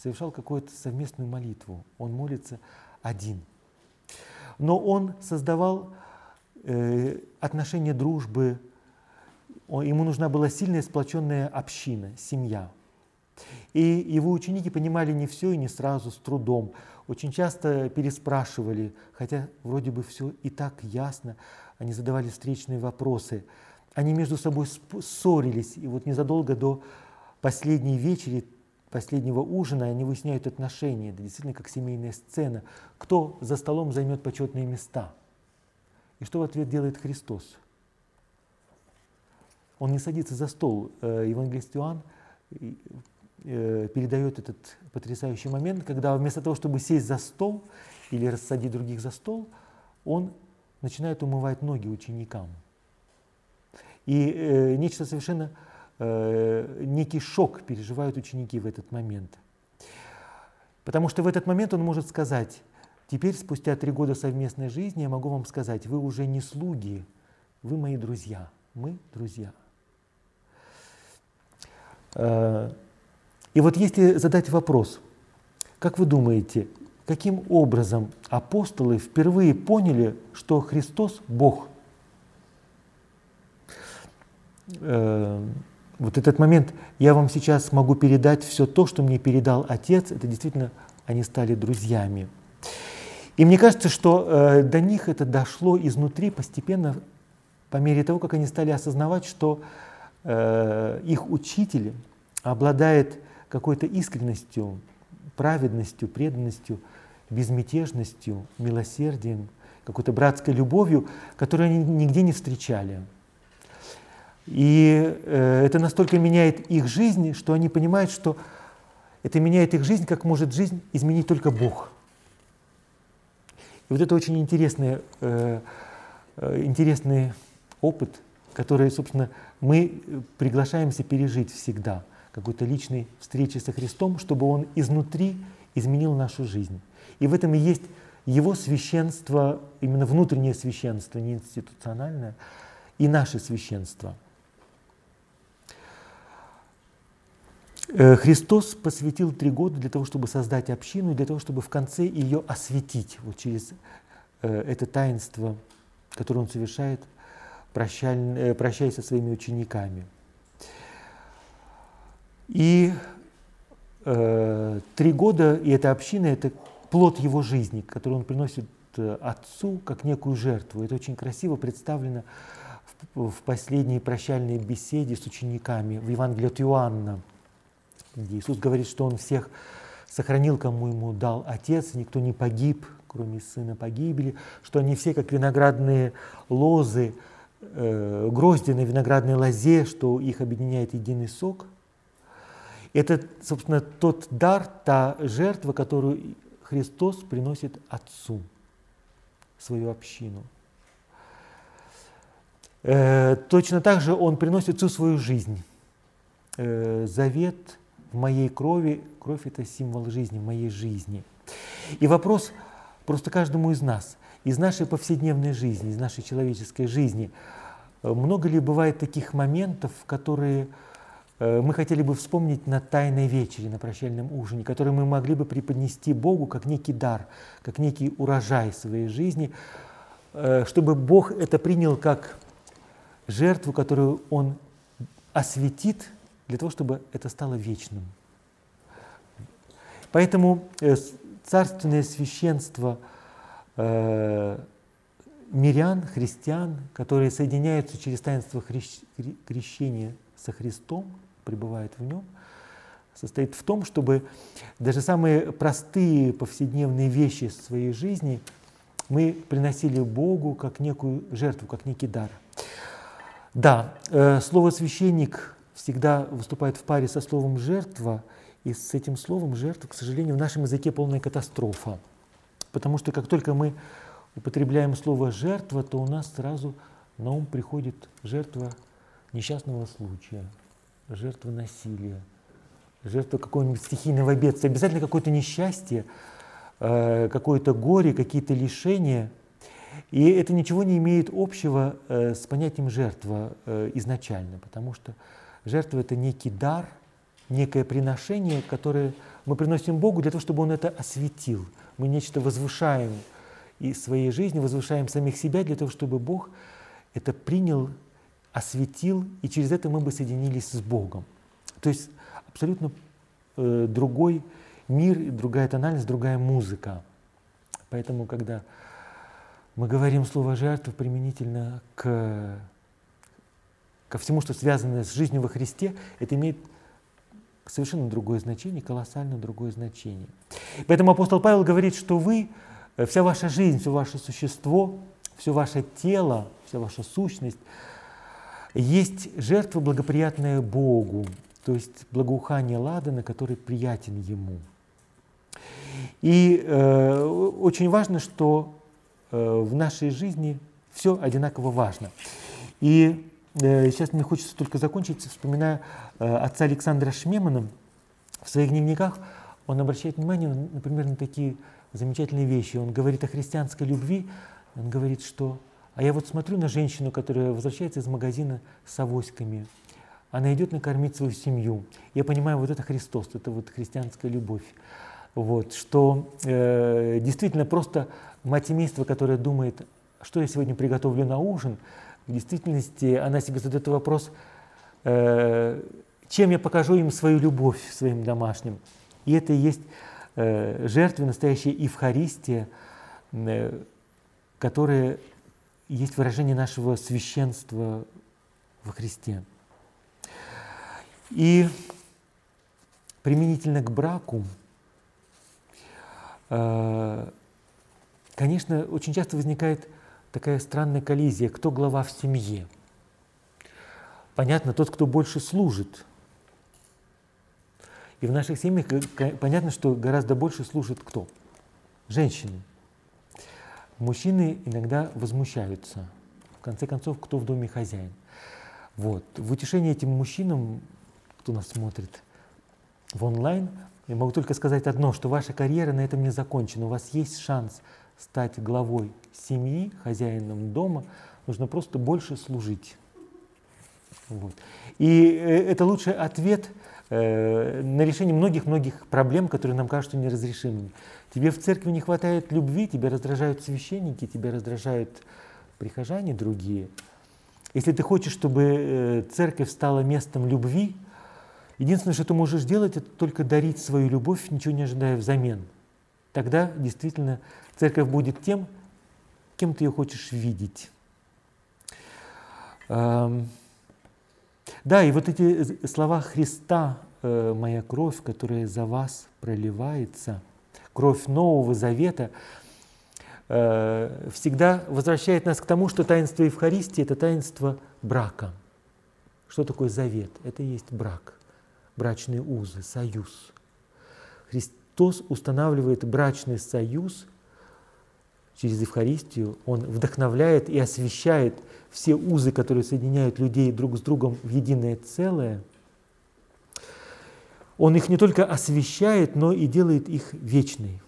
совершал какую-то совместную молитву. Он молится один. Но он создавал э, отношения дружбы, ему нужна была сильная сплоченная община, семья – и его ученики понимали не все и не сразу, с трудом. Очень часто переспрашивали, хотя вроде бы все и так ясно. Они задавали встречные вопросы. Они между собой ссорились. И вот незадолго до последней вечери, последнего ужина они выясняют отношения. Это действительно как семейная сцена. Кто за столом займет почетные места? И что в ответ делает Христос? Он не садится за стол. Э, евангелист Иоанн Э, передает этот потрясающий момент, когда вместо того, чтобы сесть за стол или рассадить других за стол, он начинает умывать ноги ученикам. И э, нечто совершенно, э, некий шок переживают ученики в этот момент. Потому что в этот момент он может сказать, теперь, спустя три года совместной жизни, я могу вам сказать, вы уже не слуги, вы мои друзья, мы друзья. Э, и вот если задать вопрос, как вы думаете, каким образом апостолы впервые поняли, что Христос – Бог? Вот этот момент, я вам сейчас могу передать все то, что мне передал Отец, это действительно они стали друзьями. И мне кажется, что э, до них это дошло изнутри постепенно, по мере того, как они стали осознавать, что э, их учитель обладает какой-то искренностью, праведностью, преданностью, безмятежностью, милосердием, какой-то братской любовью, которую они нигде не встречали. И э, это настолько меняет их жизнь, что они понимают, что это меняет их жизнь, как может жизнь изменить только Бог. И вот это очень интересный, э, э, интересный опыт, который, собственно, мы приглашаемся пережить всегда – какой-то личной встречи со Христом, чтобы Он изнутри изменил нашу жизнь. И в этом и есть Его священство, именно внутреннее священство, не институциональное, и наше священство. Христос посвятил три года для того, чтобы создать общину, для того, чтобы в конце ее осветить вот через э, это таинство, которое Он совершает, э, прощаясь со своими учениками – и э, три года, и эта община, это плод его жизни, который он приносит э, отцу как некую жертву. Это очень красиво представлено в, в последней прощальной беседе с учениками в Евангелии от Иоанна, где Иисус говорит, что он всех сохранил, кому ему дал Отец, никто не погиб, кроме Сына погибели, что они все как виноградные лозы, э, грозди на виноградной лозе, что их объединяет единый сок – Это, собственно, тот дар, та жертва, которую Христос приносит Отцу, свою общину. Э, точно так же Он приносит всю свою жизнь. Э, завет в моей крови, кровь – это символ жизни, моей жизни. И вопрос просто каждому из нас, из нашей повседневной жизни, из нашей человеческой жизни, э, много ли бывает таких моментов, которые Э, мы хотели бы вспомнить на Тайной вечере, на прощальном ужине, который мы могли бы преподнести Богу как некий дар, как некий урожай своей жизни, э, чтобы Бог это принял как жертву, которую Он осветит для того, чтобы это стало вечным. Поэтому э, царственное священство мирян, христиан, которые соединяются через таинство крещения со Христом, пребывает в нем, состоит в том, чтобы даже самые простые повседневные вещи своей жизни мы приносили Богу как некую жертву, как некий дар. Да, э, слово «священник» всегда выступает в паре со словом «жертва», и с этим словом «жертва», к сожалению, в нашем языке полная катастрофа. Потому что как только мы употребляем слово «жертва», то у нас сразу на ум приходит жертва несчастного случая, жертва насилия, жертва какого-нибудь стихийного бедствия, обязательно какое-то несчастье, э, какое-то горе, какие-то лишения. И это ничего не имеет общего э, с понятием жертва э, изначально, потому что жертва – это некий дар, некое приношение, которое мы приносим Богу для того, чтобы Он это осветил. Мы нечто возвышаем из своей жизни, возвышаем самих себя для того, чтобы Бог это принял осветил, и через это мы бы соединились с Богом. То есть абсолютно э, другой мир, другая тональность, другая музыка. Поэтому, когда мы говорим слово «жертва» применительно к, ко всему, что связано с жизнью во Христе, это имеет совершенно другое значение, колоссально другое значение. Поэтому апостол Павел говорит, что вы, э, вся ваша жизнь, все ваше существо, все ваше тело, вся ваша сущность – есть жертва, благоприятная Богу, то есть благоухание ладана, который приятен Ему. И э, очень важно, что э, в нашей жизни все одинаково важно. И сейчас мне хочется только закончить, вспоминая э, отца Александра Шмемана, в своих дневниках он обращает внимание, например, на такие замечательные вещи. Он говорит о христианской любви, он говорит, что а я вот смотрю на женщину, которая возвращается из магазина с авоськами. Она идет накормить свою семью. Я понимаю, вот это Христос, это вот христианская любовь. Вот, что э, действительно просто мать семейства, которая думает, что я сегодня приготовлю на ужин, в действительности она себе задает вопрос, э, чем я покажу им свою любовь своим домашним. И это и есть э, жертва, настоящая Евхаристия, э, которая есть выражение нашего священства во Христе. И применительно к браку, э, конечно, очень часто возникает такая странная коллизия, кто глава в семье. Понятно, тот, кто больше служит. И в наших семьях понятно, что гораздо больше служит кто? Женщины. Мужчины иногда возмущаются. В конце концов, кто в доме хозяин? Вот. В утешение этим мужчинам, кто нас смотрит в онлайн, я могу только сказать одно, что ваша карьера на этом не закончена. У вас есть шанс стать главой семьи, хозяином дома. Нужно просто больше служить. Вот. И э, это лучший ответ э, на решение многих-многих проблем, которые нам кажутся неразрешимыми. Тебе в церкви не хватает любви, тебя раздражают священники, тебя раздражают прихожане другие. Если ты хочешь, чтобы э, церковь стала местом любви, единственное, что ты можешь делать, это только дарить свою любовь, ничего не ожидая взамен. Тогда действительно церковь будет тем, кем ты ее хочешь видеть. Да, и вот эти слова Христа, э, «Моя кровь, которая за вас проливается», кровь Нового Завета, э, всегда возвращает нас к тому, что таинство Евхаристии – это таинство брака. Что такое завет? Это и есть брак. брачные узы, союз. Христос устанавливает брачный союз через Евхаристию. Он вдохновляет и освещает все узы, которые соединяют людей друг с другом в единое целое. Он их не только освещает, но и делает их вечной.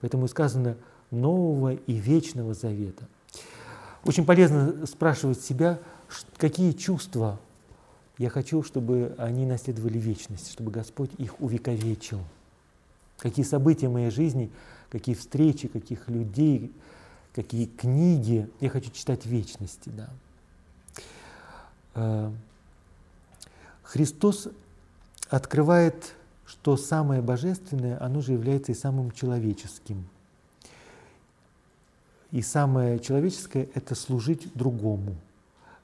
Поэтому сказано нового и вечного завета. Очень полезно спрашивать себя, какие чувства я хочу, чтобы они наследовали вечность, чтобы Господь их увековечил. Какие события моей жизни, какие встречи, каких людей, какие книги я хочу читать в вечности. Да. Э, Христос открывает, что самое божественное, оно же является и самым человеческим. И самое человеческое – это служить другому,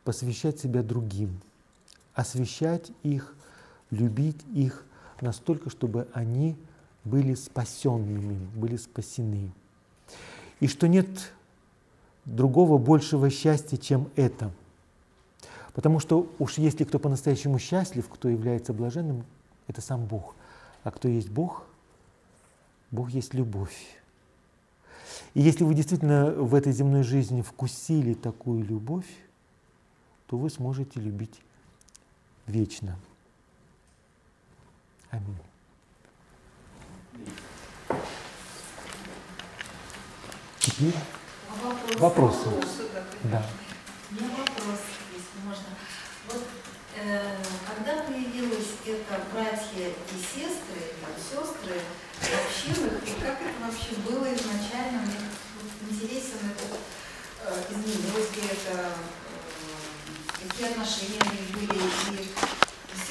посвящать себя другим – освещать их, любить их настолько, чтобы они были спасенными, были спасены. И что нет другого большего счастья, чем это. Потому что уж если кто по-настоящему счастлив, кто является блаженным, это сам Бог. А кто есть Бог? Бог есть любовь. И если вы действительно в этой земной жизни вкусили такую любовь, то вы сможете любить вечно. Аминь. Теперь вопросы. вопросы. Да. У меня вопрос, если можно. Вот э, когда появилась это братья и сестры, или сестры в общинах, и как это вообще было изначально, мне интересен этот, э, изменилось ли это какие отношения были, и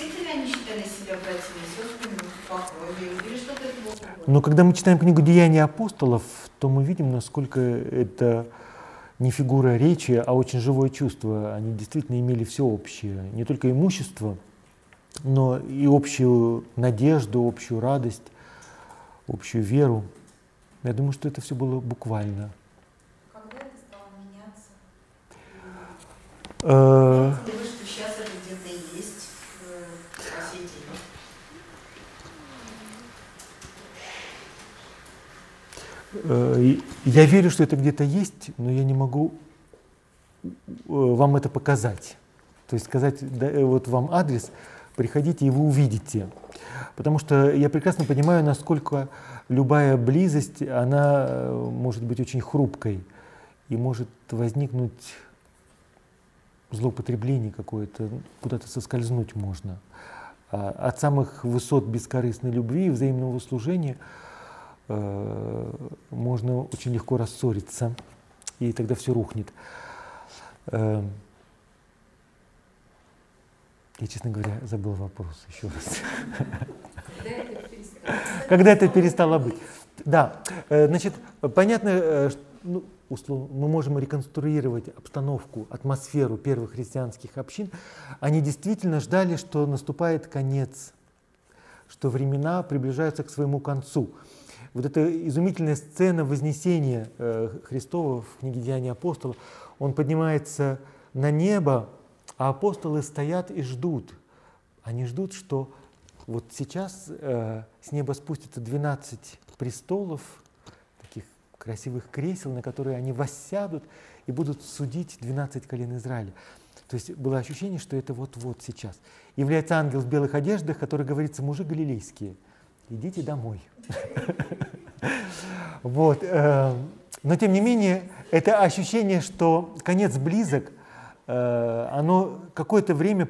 действительно они считали себя братьями и сестрами по крови, или что-то было Но когда мы читаем книгу «Деяния апостолов», то мы видим, насколько это не фигура речи, а очень живое чувство. Они действительно имели все общее, не только имущество, но и общую надежду, общую радость, общую веру. Я думаю, что это все было буквально. Когда это стало меняться? Э, Знаете ли вы, что сейчас это где-то есть э, по сей день? Э, и Я верю, что это где-то есть, но я не могу э, вам это показать. То есть сказать, да, э, вот вам адрес, приходите и вы увидите. Потому что я прекрасно понимаю, насколько любая близость, она э, может быть очень хрупкой и может возникнуть злоупотребление какое-то, куда-то соскользнуть можно. А От самых высот бескорыстной любви и взаимного служения э, можно очень легко рассориться, и тогда все рухнет. Э, Я, честно говоря, забыл вопрос еще раз. Когда это перестало быть? Да, э, значит, понятно, э, ш- ну, условно, мы можем реконструировать обстановку, атмосферу первых христианских общин. Они действительно ждали, что наступает конец, что времена приближаются к своему концу. Вот эта изумительная сцена Вознесения э, Христова в книге «Деяния апостолов», он поднимается на небо, а апостолы стоят и ждут. Они ждут, что вот сейчас э, с неба спустится 12 престолов, таких красивых кресел, на которые они воссядут и будут судить 12 колен Израиля. То есть было ощущение, что это вот-вот сейчас. Является ангел в белых одеждах, который говорится, мужи галилейские, идите домой. Вот. э, Но тем не менее, это ощущение, что конец близок, э, оно какое-то время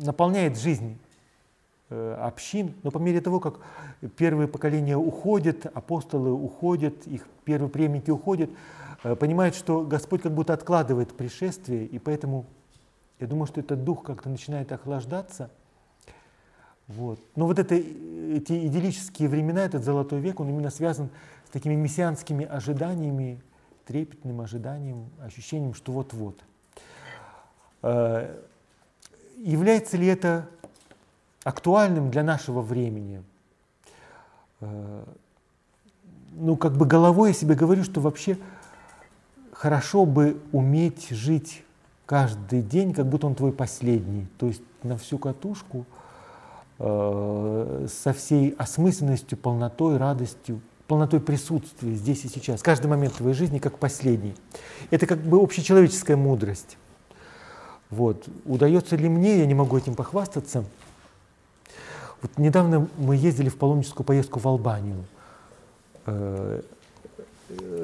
наполняет жизнь э, общин, но по мере того, как первые поколения уходят, апостолы уходят, их первые преемники уходят, э, понимают, что Господь как будто откладывает пришествие, и поэтому я думаю, что этот дух как-то начинает охлаждаться. Вот. Но вот это, эти идиллические времена, этот золотой век, он именно связан с такими мессианскими ожиданиями, трепетным ожиданием, ощущением, что вот-вот. Э, Является ли это актуальным для нашего времени? Э, Ну, как бы головой я себе говорю, что вообще хорошо бы уметь жить каждый день, как будто он твой последний, то есть на всю катушку, э, со всей осмысленностью, полнотой, радостью, полнотой присутствия здесь и сейчас. Каждый момент твоей жизни как последний. Это как бы общечеловеческая мудрость. Вот. Удается ли мне, я не могу этим похвастаться. Вот недавно мы ездили в паломническую поездку в Албанию. Э,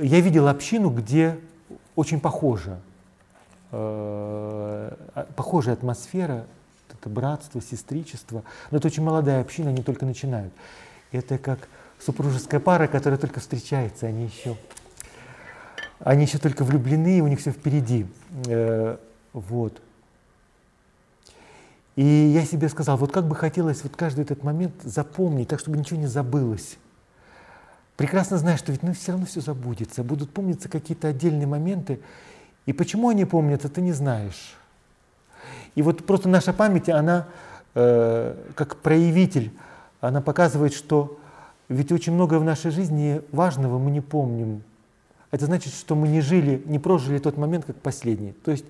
я видел общину, где очень похоже, э, похожая атмосфера, это братство, сестричество. Но это очень молодая община, они только начинают. Это как супружеская пара, которая только встречается, они еще, они еще только влюблены, у них все впереди. Э, вот. И я себе сказал, вот как бы хотелось вот каждый этот момент запомнить, так чтобы ничего не забылось. Прекрасно зная, что ведь ну, все равно все забудется, будут помниться какие-то отдельные моменты. И почему они помнятся, ты не знаешь. И вот просто наша память, она э, как проявитель, она показывает, что ведь очень многое в нашей жизни важного мы не помним. Это значит, что мы не жили, не прожили тот момент как последний. То есть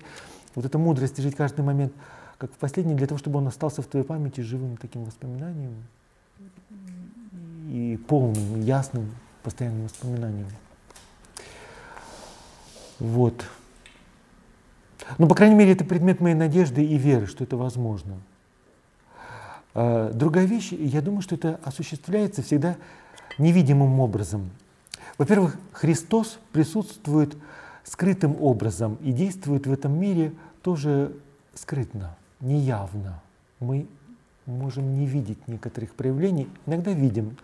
вот эта мудрость жить каждый момент – как в последний, для того, чтобы он остался в твоей памяти живым таким воспоминанием и полным, ясным, постоянным воспоминанием. Вот. Ну, по крайней мере, это предмет моей надежды и веры, что это возможно. А, другая вещь, я думаю, что это осуществляется всегда невидимым образом. Во-первых, Христос присутствует скрытым образом и действует в этом мире тоже скрытно неявно. Мы можем не видеть некоторых проявлений, иногда видим,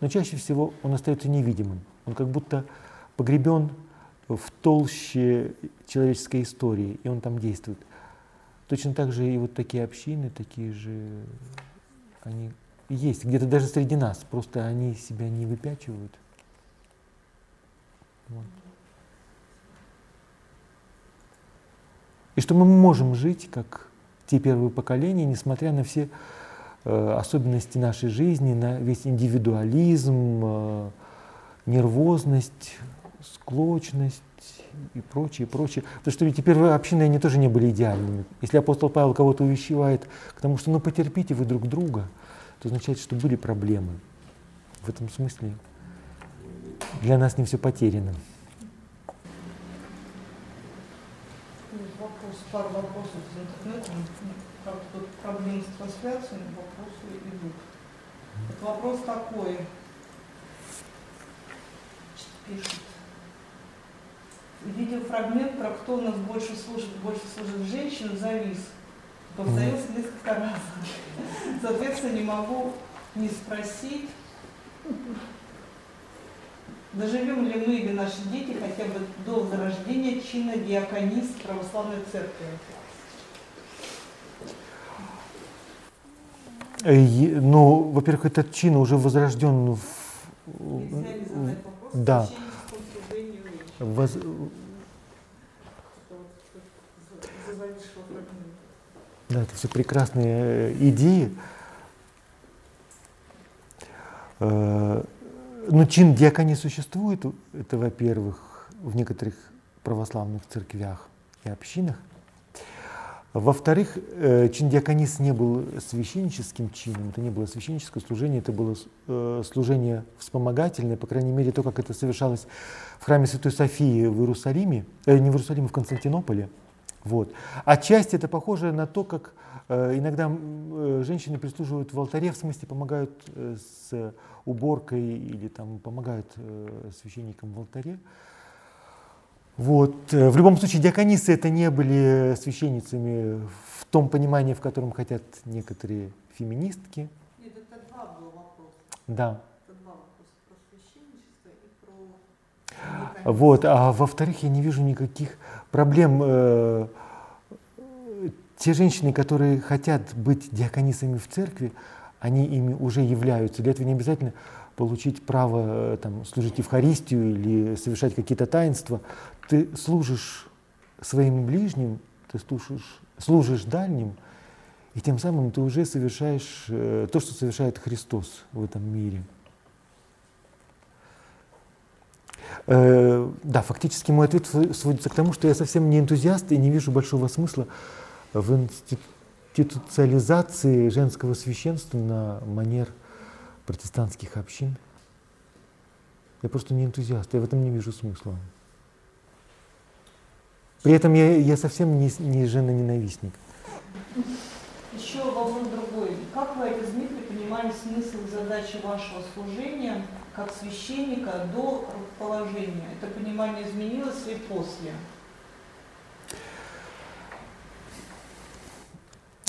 но чаще всего он остается невидимым. Он как будто погребен в толще человеческой истории, и он там действует. Точно так же и вот такие общины, такие же, они есть, где-то даже среди нас, просто они себя не выпячивают. Вот. И что мы можем жить как те первые поколения, несмотря на все э, особенности нашей жизни, на весь индивидуализм, э, нервозность, склочность и прочее, прочее. Потому что ведь первые общины, они тоже не были идеальными. Если апостол Павел кого-то увещевает к тому, что ну потерпите вы друг друга, то означает, что были проблемы. В этом смысле для нас не все потеряно. Вопрос, пару вопросов из интернета как тут проблемы с трансляцией, вопросы идут. Вот вопрос такой. Пишет. Видел фрагмент про кто у нас больше служит, больше служит женщин, завис. Повторился несколько раз. Соответственно, не могу не спросить, доживем ли мы или наши дети хотя бы до зарождения чина диаконис православной церкви. Ну, во-первых, этот чин уже возрожден в... Да. Воз... Да, это все прекрасные э, идеи. Э, ну, чин диаконии существует, это, во-первых, в некоторых православных церквях и общинах. Во-вторых, э, чин диаконис не был священническим чином, это не было священническое служение, это было э, служение вспомогательное, по крайней мере, то, как это совершалось в храме Святой Софии в Иерусалиме, э, не в Иерусалиме, в Константинополе. Вот. Отчасти это похоже на то, как э, иногда женщины прислуживают в алтаре, в смысле помогают с уборкой или там помогают священникам в алтаре. Вот. Э, в любом случае, диаконисы это не были священницами в том понимании, в котором хотят некоторые феминистки. Нет, это два было вопроса. Да. Это два вопроса про священничество и про Вот. А во-вторых, я не вижу никаких проблем. Э, те женщины, которые хотят быть диаконисами в церкви, они ими уже являются. Для этого не обязательно получить право э, там, служить Евхаристию или совершать какие-то таинства ты служишь своим ближним, ты служишь, служишь дальним, и тем самым ты уже совершаешь э, то, что совершает Христос в этом мире. Э, да, фактически мой ответ сводится к тому, что я совсем не энтузиаст и не вижу большого смысла в институциализации женского священства на манер протестантских общин. Я просто не энтузиаст, я в этом не вижу смысла. При этом я, я совсем не, не женоненавистник. Еще вопрос другой. Как вы, отец Дмитрий, понимали смысл и задачи вашего служения как священника до положения? Это понимание изменилось ли после?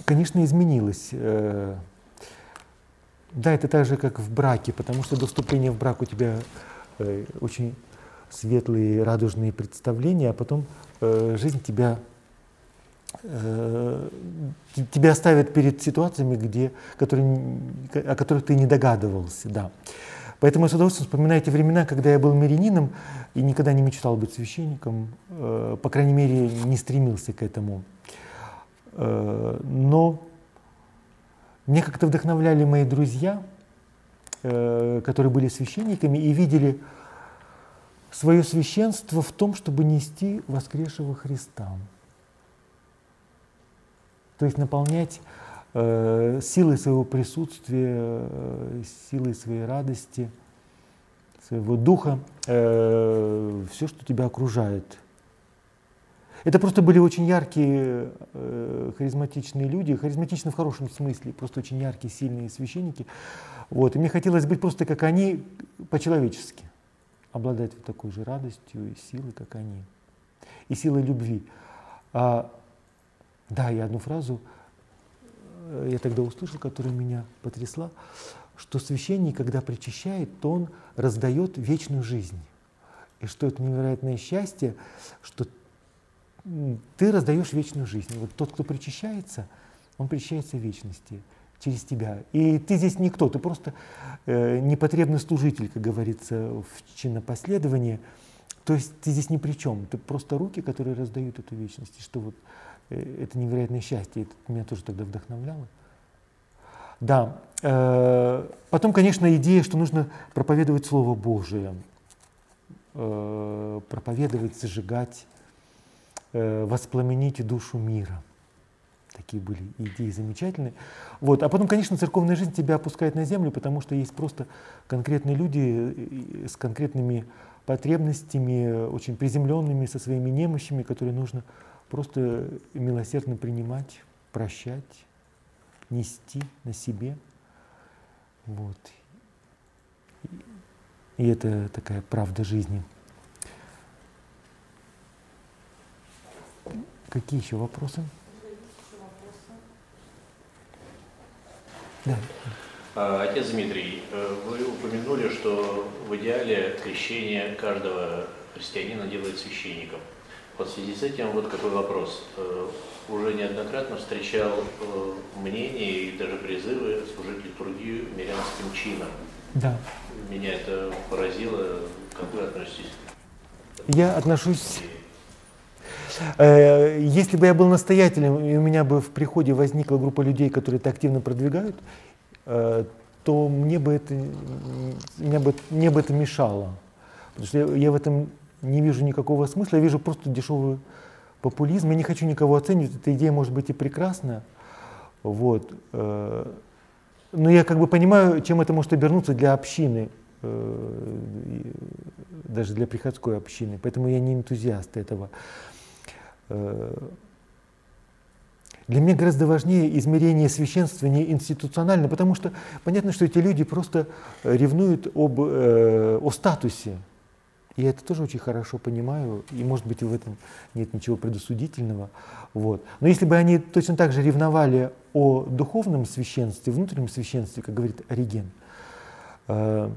Конечно, изменилось. Э, да, это так же, как в браке, потому что до вступления в брак у тебя э, очень светлые, радужные представления, а потом э, жизнь тебя тебя ставят перед ситуациями, где, которые, о которых ты не догадывался. Да. Поэтому я с удовольствием вспоминаю те времена, когда я был мирянином и никогда не мечтал быть священником, по крайней мере, не стремился к этому. Э, но мне как-то вдохновляли мои друзья, э, которые были священниками и видели свое священство в том, чтобы нести воскресшего Христа. То есть наполнять э, силой своего присутствия, силой своей радости, своего духа, все, что тебя окружает – это просто были очень яркие, э, харизматичные люди, харизматичны в хорошем смысле, просто очень яркие, сильные священники. Вот. И мне хотелось быть просто как они, по-человечески, обладать вот такой же радостью и силой, как они, и силой любви. А, да, я одну фразу э, я тогда услышал, которая меня потрясла, что священник, когда причащает, то он раздает вечную жизнь. И что это невероятное счастье, что ты раздаешь вечную жизнь. Вот тот, кто причащается, он причащается вечности через тебя. И ты здесь никто, ты просто э, непотребный служитель, как говорится в чинопоследовании. То есть ты здесь ни при чем, ты просто руки, которые раздают эту вечность. И что вот э, это невероятное счастье, это меня тоже тогда вдохновляло. Да, э, потом, конечно, идея, что нужно проповедовать Слово Божие, э, проповедовать, зажигать воспламените душу мира. Такие были идеи замечательные. Вот. А потом, конечно, церковная жизнь тебя опускает на землю, потому что есть просто конкретные люди э, с конкретными потребностями, очень приземленными, со своими немощами, которые нужно просто милосердно принимать, прощать, нести на себе. Вот. И это такая правда жизни. Какие еще вопросы? Да. А, отец Дмитрий, э, вы упомянули, что в идеале крещение каждого христианина делает священником. Вот в связи с этим вот какой вопрос. Э, уже неоднократно встречал э, мнение и даже призывы служить литургию мирянским чином. Да. Меня это поразило. Как вы относитесь? Я отношусь если бы я был настоятелем, и у меня бы в приходе возникла группа людей, которые это активно продвигают, э, то мне бы это, меня бы, мне бы это мешало. Потому что я, я в этом не вижу никакого смысла, я вижу просто дешевый популизм. Я не хочу никого оценивать, эта идея может быть и прекрасная. Вот. Э, но я как бы понимаю, чем это может обернуться для общины, даже для приходской общины. Поэтому я не энтузиаст этого. Э, для меня гораздо важнее измерение священства не институционально, потому что понятно, что эти люди просто ревнуют об, э, о статусе. Я это тоже очень хорошо понимаю, и может быть в этом нет ничего предосудительного. Вот. Но если бы они точно так же ревновали о духовном священстве, внутреннем священстве, как говорит Ориген, э,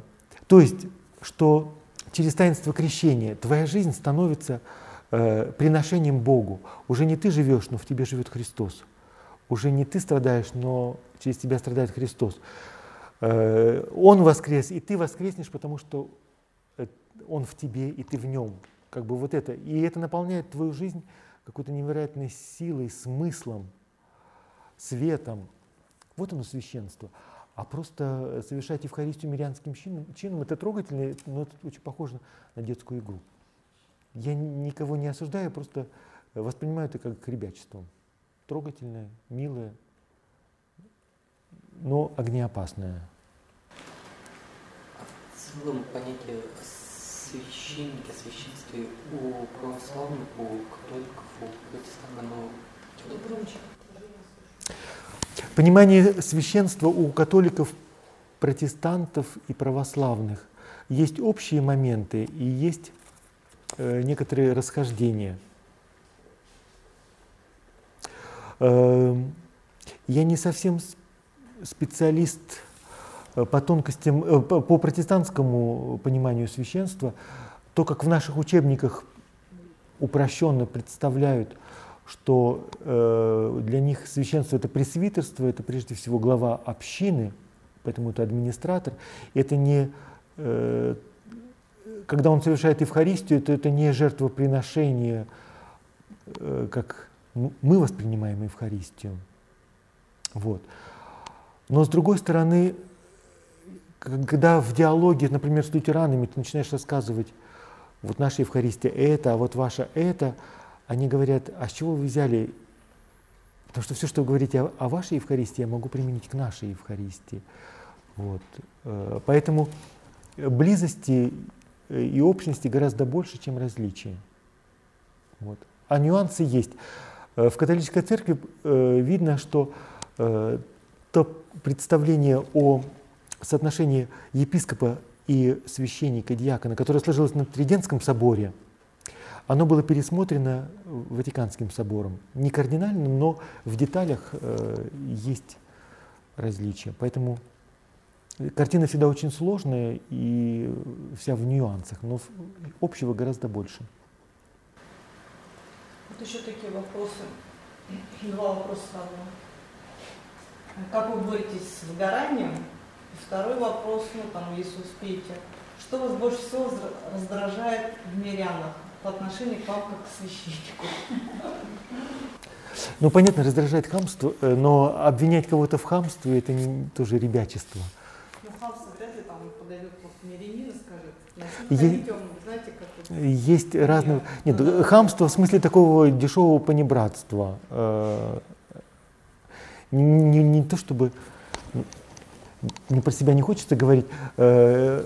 то есть, что через таинство крещения твоя жизнь становится э, приношением Богу. Уже не ты живешь, но в тебе живет Христос. Уже не ты страдаешь, но через тебя страдает Христос. Э, он воскрес, и ты воскреснешь, потому что э, Он в тебе, и ты в нем. Как бы вот это. И это наполняет твою жизнь какой-то невероятной силой, смыслом, светом. Вот оно священство. А просто совершать Евхаристию мирянским чином, чином это трогательно, но это очень похоже на детскую игру. Я никого не осуждаю, просто воспринимаю это как ребячество. Трогательное, милое, но огнеопасная. А в целом понятие священника, священстве у православных, у католиков, у протестантов, оно Понимание священства у католиков, протестантов и православных есть общие моменты и есть э, некоторые расхождения. Э, я не совсем специалист э, по тонкостям, э, по протестантскому пониманию священства. То, как в наших учебниках упрощенно представляют, что э, для них священство это пресвитерство, это прежде всего глава общины, поэтому это администратор. Это не когда он совершает Евхаристию, то это не жертвоприношение, как мы воспринимаем Евхаристию. Вот. Но с другой стороны, когда в диалоге, например, с лютеранами ты начинаешь рассказывать, вот наша Евхаристия это, а вот ваша это, они говорят, а с чего вы взяли? Потому что все, что вы говорите о, о вашей Евхаристии, я могу применить к нашей Евхаристии. Вот. Э, поэтому близости и общности гораздо больше, чем различия. Вот. А нюансы есть. Э, в католической церкви э, видно, что то представление о соотношении епископа и священника, диакона, которое сложилось на Триденском соборе, оно было пересмотрено Ватиканским собором. Не кардинально, но в деталях э, есть различия. Поэтому картина всегда очень сложная и вся в нюансах, но общего гораздо больше. Вот еще такие вопросы. Два вопроса сразу. Как вы боретесь с выгоранием? И второй вопрос, ну там, если успеете. Что вас больше всего раздражает в мирянах по отношению к вам как к священнику? Ну, понятно, раздражает хамство, э, но обвинять кого-то в хамстве – это не, тоже ребячество. Ну, хамство вряд ли там подойдет просто мирянин и скажет, е- знаете, как Есть разные… Нет, ну, хамство в смысле такого дешевого понебратства. Э, не, не то чтобы не про себя не хочется говорить, э,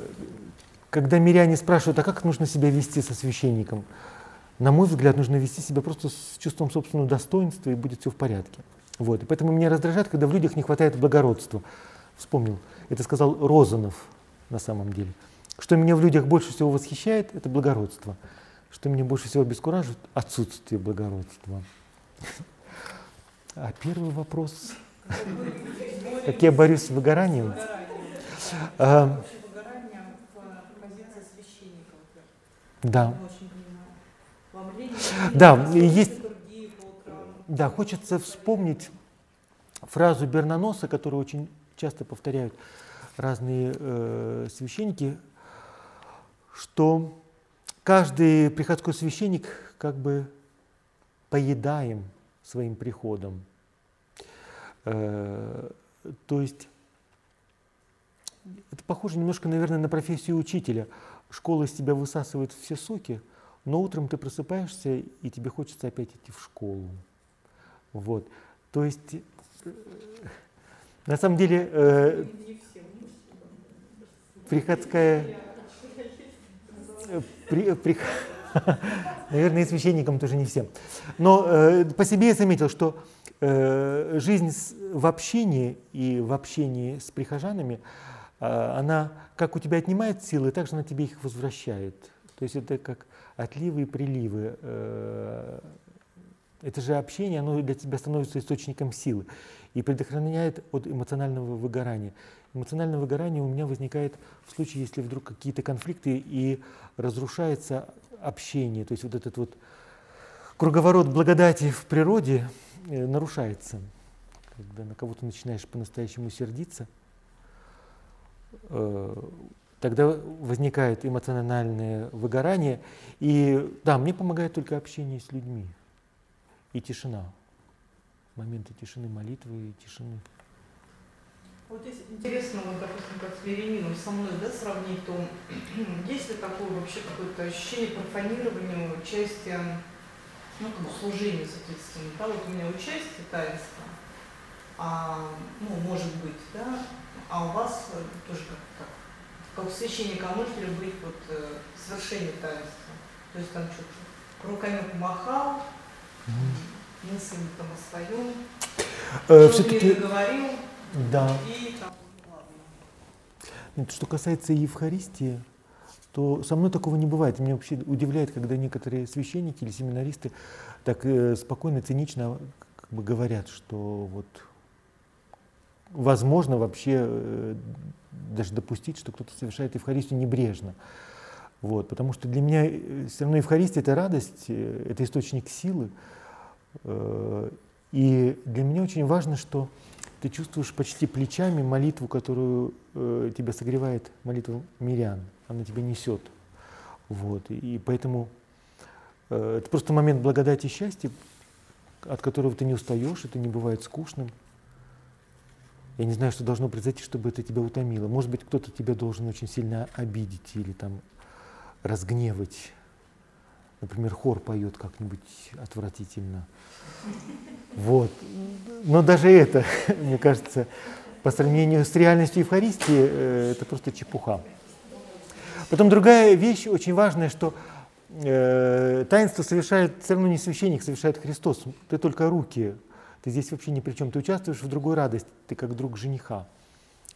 когда миряне спрашивают, а как нужно себя вести со священником, на мой взгляд, нужно вести себя просто с чувством собственного достоинства, и будет все в порядке. Вот. И поэтому меня раздражает, когда в людях не хватает благородства. Вспомнил, это сказал Розанов на самом деле. Что меня в людях больше всего восхищает, это благородство. Что меня больше всего обескураживает, отсутствие благородства. А первый вопрос, как я борюсь с выгоранием? А, да. Да, есть, да, хочется вспомнить фразу Бернаноса, которую очень часто повторяют разные э, священники, что каждый приходской священник как бы поедаем своим приходом. Э, то есть это похоже немножко, наверное, на профессию учителя. Школа из тебя высасывает все соки, но утром ты просыпаешься, и тебе хочется опять идти в школу. Вот. То есть, э, на самом деле, э, приходская... При, при, Наверное, и священникам тоже не всем. Но э, по себе я заметил, что э, жизнь с, в общении и в общении с прихожанами, э, она как у тебя отнимает силы, так же она тебе их возвращает. То есть это как отливы и приливы. Э, это же общение, оно для тебя становится источником силы и предохраняет от эмоционального выгорания. Эмоциональное выгорание у меня возникает в случае, если вдруг какие-то конфликты и разрушается общение, то есть вот этот вот круговорот благодати в природе э, нарушается. Когда на кого-то начинаешь по-настоящему сердиться, э, тогда возникает эмоциональное выгорание. И да, мне помогает только общение с людьми и тишина. Моменты тишины, молитвы и тишины. Вот здесь интересно, вот, допустим, как с Верениным со мной да, сравнить, то есть ли такое вообще какое-то ощущение профанирования, участия, ну, как служения, соответственно. Да, вот у меня участие таинства, а, ну, может быть, да, а у вас тоже как, как, как священника, может ли быть вот э, совершение таинства? То есть там что-то руками помахал, мысль там о своем, э, все-таки говорил, да. и там, ладно. Что касается Евхаристии, то со мной такого не бывает. Меня вообще удивляет, когда некоторые священники или семинаристы так э, спокойно, цинично как бы говорят, что вот возможно вообще э, даже допустить, что кто-то совершает Евхаристию небрежно. Вот, потому что для меня э, все равно Евхаристия — это радость, это источник силы. И для меня очень важно, что ты чувствуешь почти плечами молитву, которую тебя согревает молитва мирян. Она тебя несет. Вот. И поэтому это просто момент благодати и счастья, от которого ты не устаешь, это не бывает скучным. Я не знаю, что должно произойти, чтобы это тебя утомило. Может быть, кто-то тебя должен очень сильно обидеть или там разгневать. Например, хор поет как-нибудь отвратительно. Вот. Но даже это, мне кажется, по сравнению с реальностью Евхаристии, э, это просто чепуха. Потом другая вещь очень важная, что э, таинство совершает все равно не священник, совершает Христос. Ты только руки ты здесь вообще ни при чем. Ты участвуешь в другой радости, ты как друг жениха.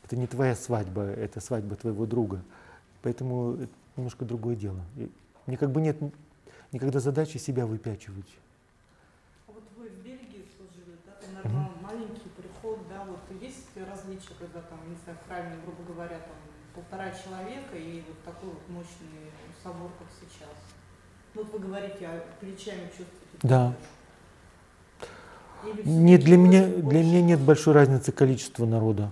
Это не твоя свадьба, это свадьба твоего друга. Поэтому это немножко другое дело. И мне как бы нет никогда задачи себя выпячивать. А вот вы в Бельгии служили, да, там, наверное, угу. маленький приход, да, вот есть различия, когда там, не знаю, в храме, грубо говоря, там полтора человека и вот такой вот мощный собор, как сейчас. Ну, вот вы говорите, а плечами чувствуете? Да. Нет, для меня, для меня нет большой разницы количества народа.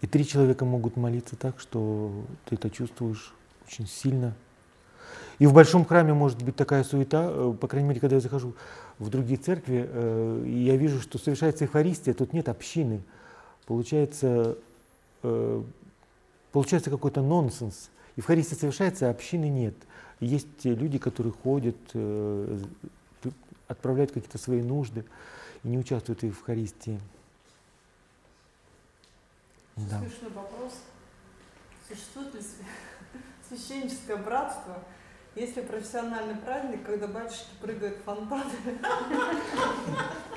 И три человека могут молиться так, что ты это чувствуешь очень сильно. И в большом храме может быть такая суета, э, по крайней мере, когда я захожу в другие церкви, э, я вижу, что совершается Евхаристия, тут нет общины. Получается, э, получается какой-то нонсенс. Евхаристия совершается, а общины нет. Есть люди, которые ходят, отправляют какие-то свои нужды и не участвуют в Евхаристии. Да. Смешной вопрос. Существует ли священническое братство, если профессиональный праздник, когда батюшки прыгают в фонтаны?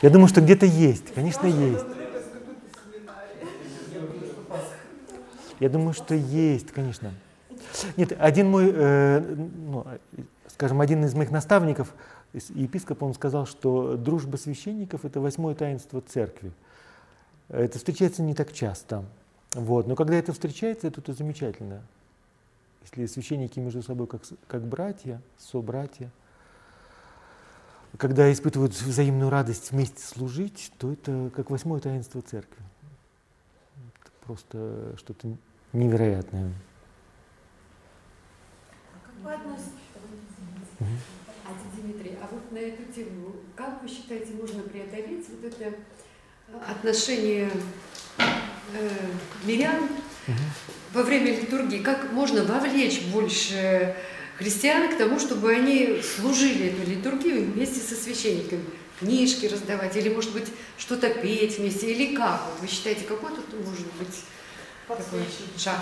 Я думаю, что где-то есть, конечно, есть. Я думаю, что есть, конечно. Нет, один мой, э, ну, скажем, один из моих наставников епископ, он сказал, что дружба священников – это восьмое таинство церкви. Это встречается не так часто. Вот. Но когда это встречается, это, это замечательно. Если священники между собой как, как братья, собратья, когда испытывают взаимную радость вместе служить, то это как восьмое таинство церкви. Это просто что-то невероятное. А как вы относитесь? Угу. Дмитрий, а вот на эту тему, как вы считаете, можно преодолеть вот это отношение э, мирян угу. во время литургии? Как можно вовлечь больше христиан к тому, чтобы они служили эту литургию вместе со священниками? Книжки раздавать, или, может быть, что-то петь вместе, или как? Вот вы считаете, какой тут может быть такой шаг?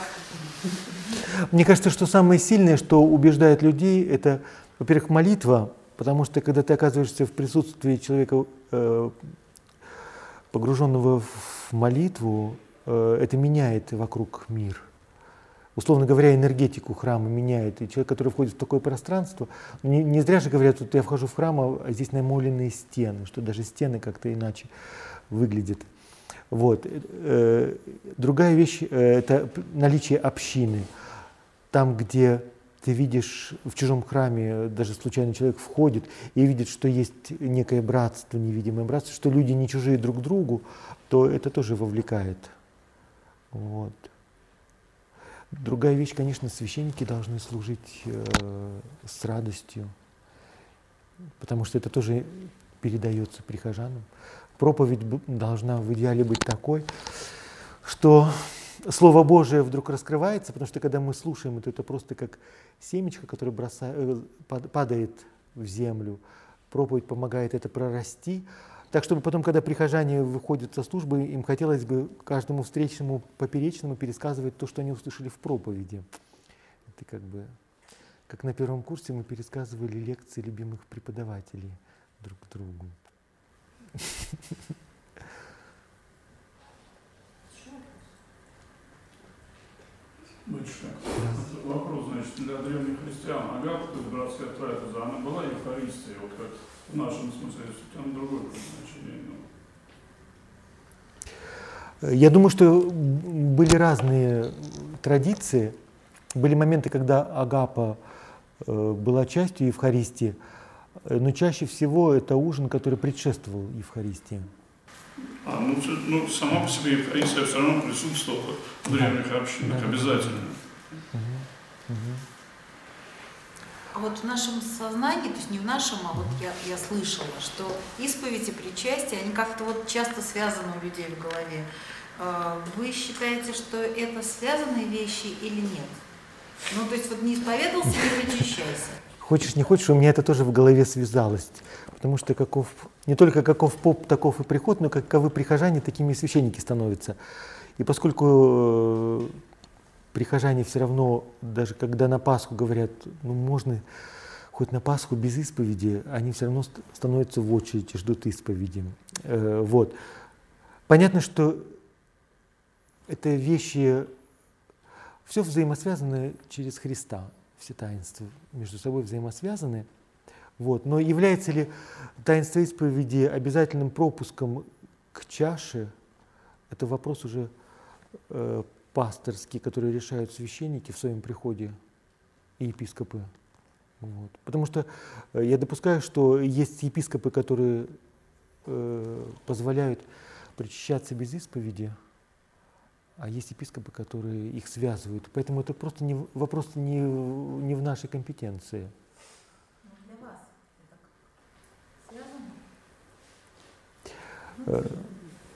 Мне кажется, что самое сильное, что убеждает людей, это, во-первых, молитва, Потому что когда ты оказываешься в присутствии человека, э, погруженного в молитву, э, это меняет вокруг мир. Условно говоря, энергетику храма меняет. И человек, который входит в такое пространство, не, не зря же говорят, вот я вхожу в храм, а здесь намоленные стены, что даже стены как-то иначе выглядят. Вот. Э, другая вещь – это наличие общины. Там, где ты видишь в чужом храме, даже случайный человек входит и видит, что есть некое братство, невидимое братство, что люди не чужие друг другу, то это тоже вовлекает. Вот. Другая вещь, конечно, священники должны служить э, с радостью, потому что это тоже передается прихожанам. Проповедь должна в идеале быть такой, что Слово Божие вдруг раскрывается, потому что когда мы слушаем это, это просто как семечко, которое бросает, э, падает в землю. Проповедь помогает это прорасти, Так, чтобы потом, когда прихожане выходят со службы, им хотелось бы каждому встречному поперечному пересказывать то, что они услышали в проповеди. Это как бы, как на первом курсе мы пересказывали лекции любимых преподавателей друг другу. Батюшка, вопрос, значит, для древних христиан. Агапа, то есть братская трапеза, она была Евхаристией, вот как в нашем смысле, там другое значение. Ну. Я думаю, что были разные традиции. Были моменты, когда Агапа э, была частью Евхаристии, но чаще всего это ужин, который предшествовал Евхаристии. А, ну, ну, сама по себе Евхаристия все равно присутствовала в древних общинах, обязательно. А вот в нашем сознании, то есть не в нашем, а вот я, я слышала, что исповедь и причастие, они как-то вот часто связаны у людей в голове. А, вы считаете, что это связанные вещи или нет? Ну, то есть вот не исповедовался, не причащайся. Хочешь, не хочешь, у меня это тоже в голове связалось. Потому что каков, не только каков поп, таков и приход, но каковы прихожане, такими и священники становятся. И поскольку э, прихожане все равно, даже когда на Пасху говорят, ну можно хоть на Пасху без исповеди, они все равно становятся в очередь и ждут исповеди. Э, вот. Понятно, что это вещи, все взаимосвязано через Христа, все таинства между собой взаимосвязаны – вот. Но является ли таинство исповеди обязательным пропуском к чаше, это вопрос уже э, пасторский, который решают священники в своем приходе и епископы. Вот. Потому что э, я допускаю, что есть епископы, которые э, позволяют причащаться без исповеди, а есть епископы, которые их связывают. Поэтому это просто не, вопрос не, не в нашей компетенции.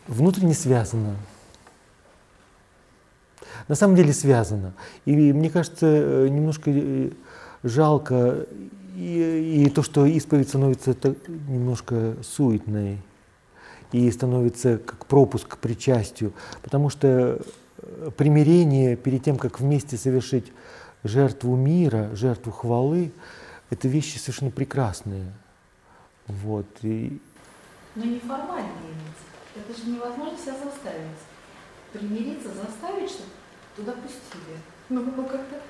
Внутренне связано. На самом деле связано. И мне кажется, э, немножко э, жалко и, и то, что исповедь становится немножко суетной и становится как пропуск к причастию, потому что примирение перед тем, как вместе совершить жертву мира, жертву хвалы, это вещи совершенно прекрасные. Вот. И, но не формально имеется. Это же невозможно себя заставить. Примириться, заставить, чтобы туда пустили. Ну как-то,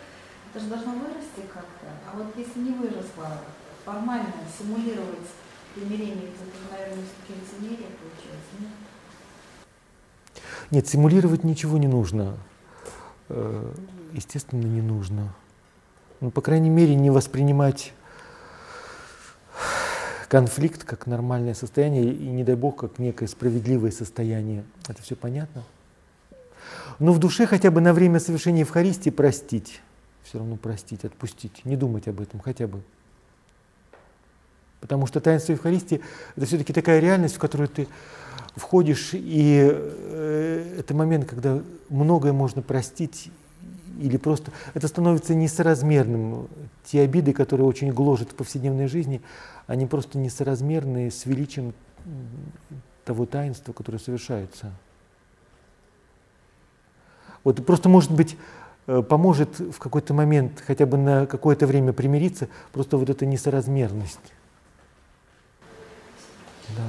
это же должно вырасти как-то. А вот если не выросло, формально симулировать примирение, это, наверное, все-таки лицемерие получается, нет? Нет, симулировать ничего не нужно. Э, естественно, не нужно. Ну, по крайней мере, не воспринимать конфликт как нормальное состояние и, не дай бог, как некое справедливое состояние. Это все понятно? Но в душе хотя бы на время совершения Евхаристии простить. Все равно простить, отпустить, не думать об этом хотя бы. Потому что таинство Евхаристии – это все-таки такая реальность, в которую ты входишь, и э, это момент, когда многое можно простить, или просто это становится несоразмерным. Те обиды, которые очень гложат в повседневной жизни, они просто несоразмерны с величием того таинства, которое совершается. Вот просто, может быть, э, поможет в какой-то момент хотя бы на какое-то время примириться, просто вот эта несоразмерность. Да.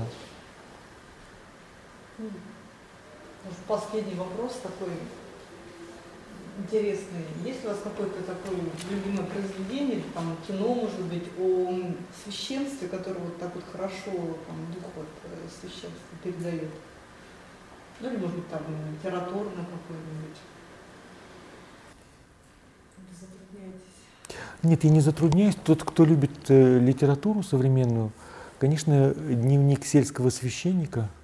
Последний вопрос такой интересный. Есть у вас какое-то такое любимое произведение, там кино, может быть, о священстве, которое вот так вот хорошо там, дух вот, э, священства передает? Ну или, может быть, там литературно какое-нибудь? Нет, я не затрудняюсь. Тот, кто любит э, литературу современную, конечно, дневник сельского священника –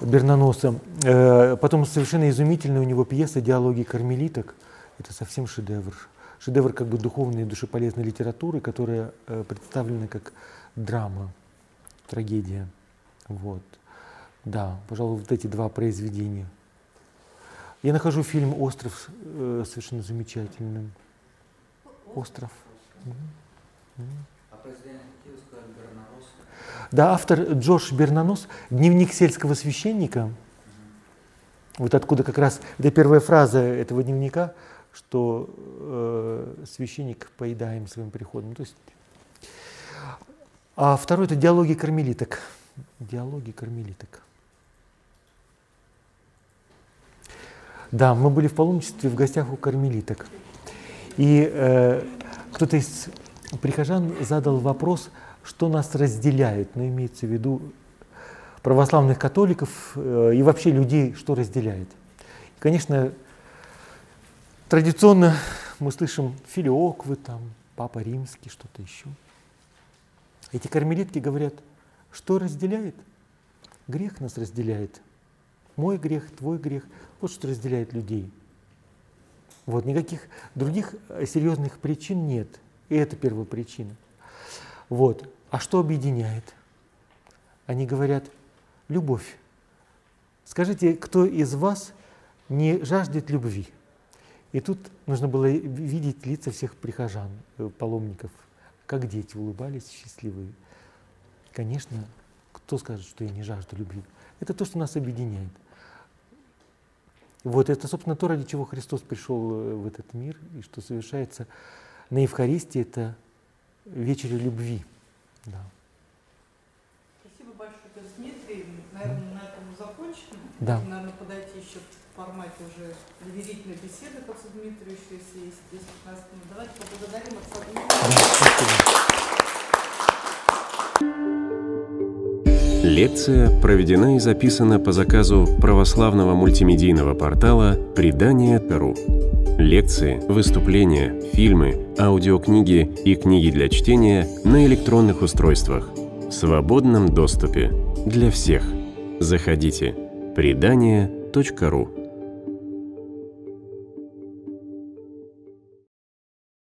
Бернаноса. Э, потом совершенно изумительная у него пьеса «Диалоги кармелиток». Это совсем шедевр. Шедевр как бы духовной и душеполезной литературы, которая э, представлена как драма, трагедия. Вот. Да, пожалуй, вот эти два произведения. Я нахожу фильм «Остров» э, совершенно замечательным. «Остров». Да, автор Джош Бернанос «Дневник сельского священника». Вот откуда как раз, это первая фраза этого дневника, что э, священник поедаем своим приходом. То есть, а второй – это диалоги кармелиток. Диалоги кармелиток. Да, мы были в паломничестве в гостях у кармелиток. И э, кто-то из прихожан задал вопрос – что нас разделяет, но имеется в виду православных католиков э, и вообще людей, что разделяет. И, конечно, традиционно мы слышим филиоквы, там, Папа Римский, что-то еще. Эти кармелитки говорят, что разделяет? Грех нас разделяет. Мой грех, твой грех. Вот что разделяет людей. Вот, никаких других серьезных причин нет. И это первая причина. Вот. А что объединяет? Они говорят, любовь. Скажите, кто из вас не жаждет любви? И тут нужно было видеть лица всех прихожан, э, паломников, как дети улыбались, счастливые. Конечно, кто скажет, что я не жажду любви? Это то, что нас объединяет. Вот это, собственно, то, ради чего Христос пришел э, в этот мир, и что совершается на Евхаристии, это вечере любви. Да. Спасибо большое, Дмитрий. Наверное, на этом закончим. Да. Наверное, подойти еще в формате уже доверительной беседы к отцу Дмитрию, еще если есть 10-15 минут. Давайте поблагодарим отца Да, Лекция проведена и записана по заказу православного мультимедийного портала «Предание.ру». Лекции, выступления, фильмы, аудиокниги и книги для чтения на электронных устройствах в свободном доступе для всех. Заходите. Предание.ру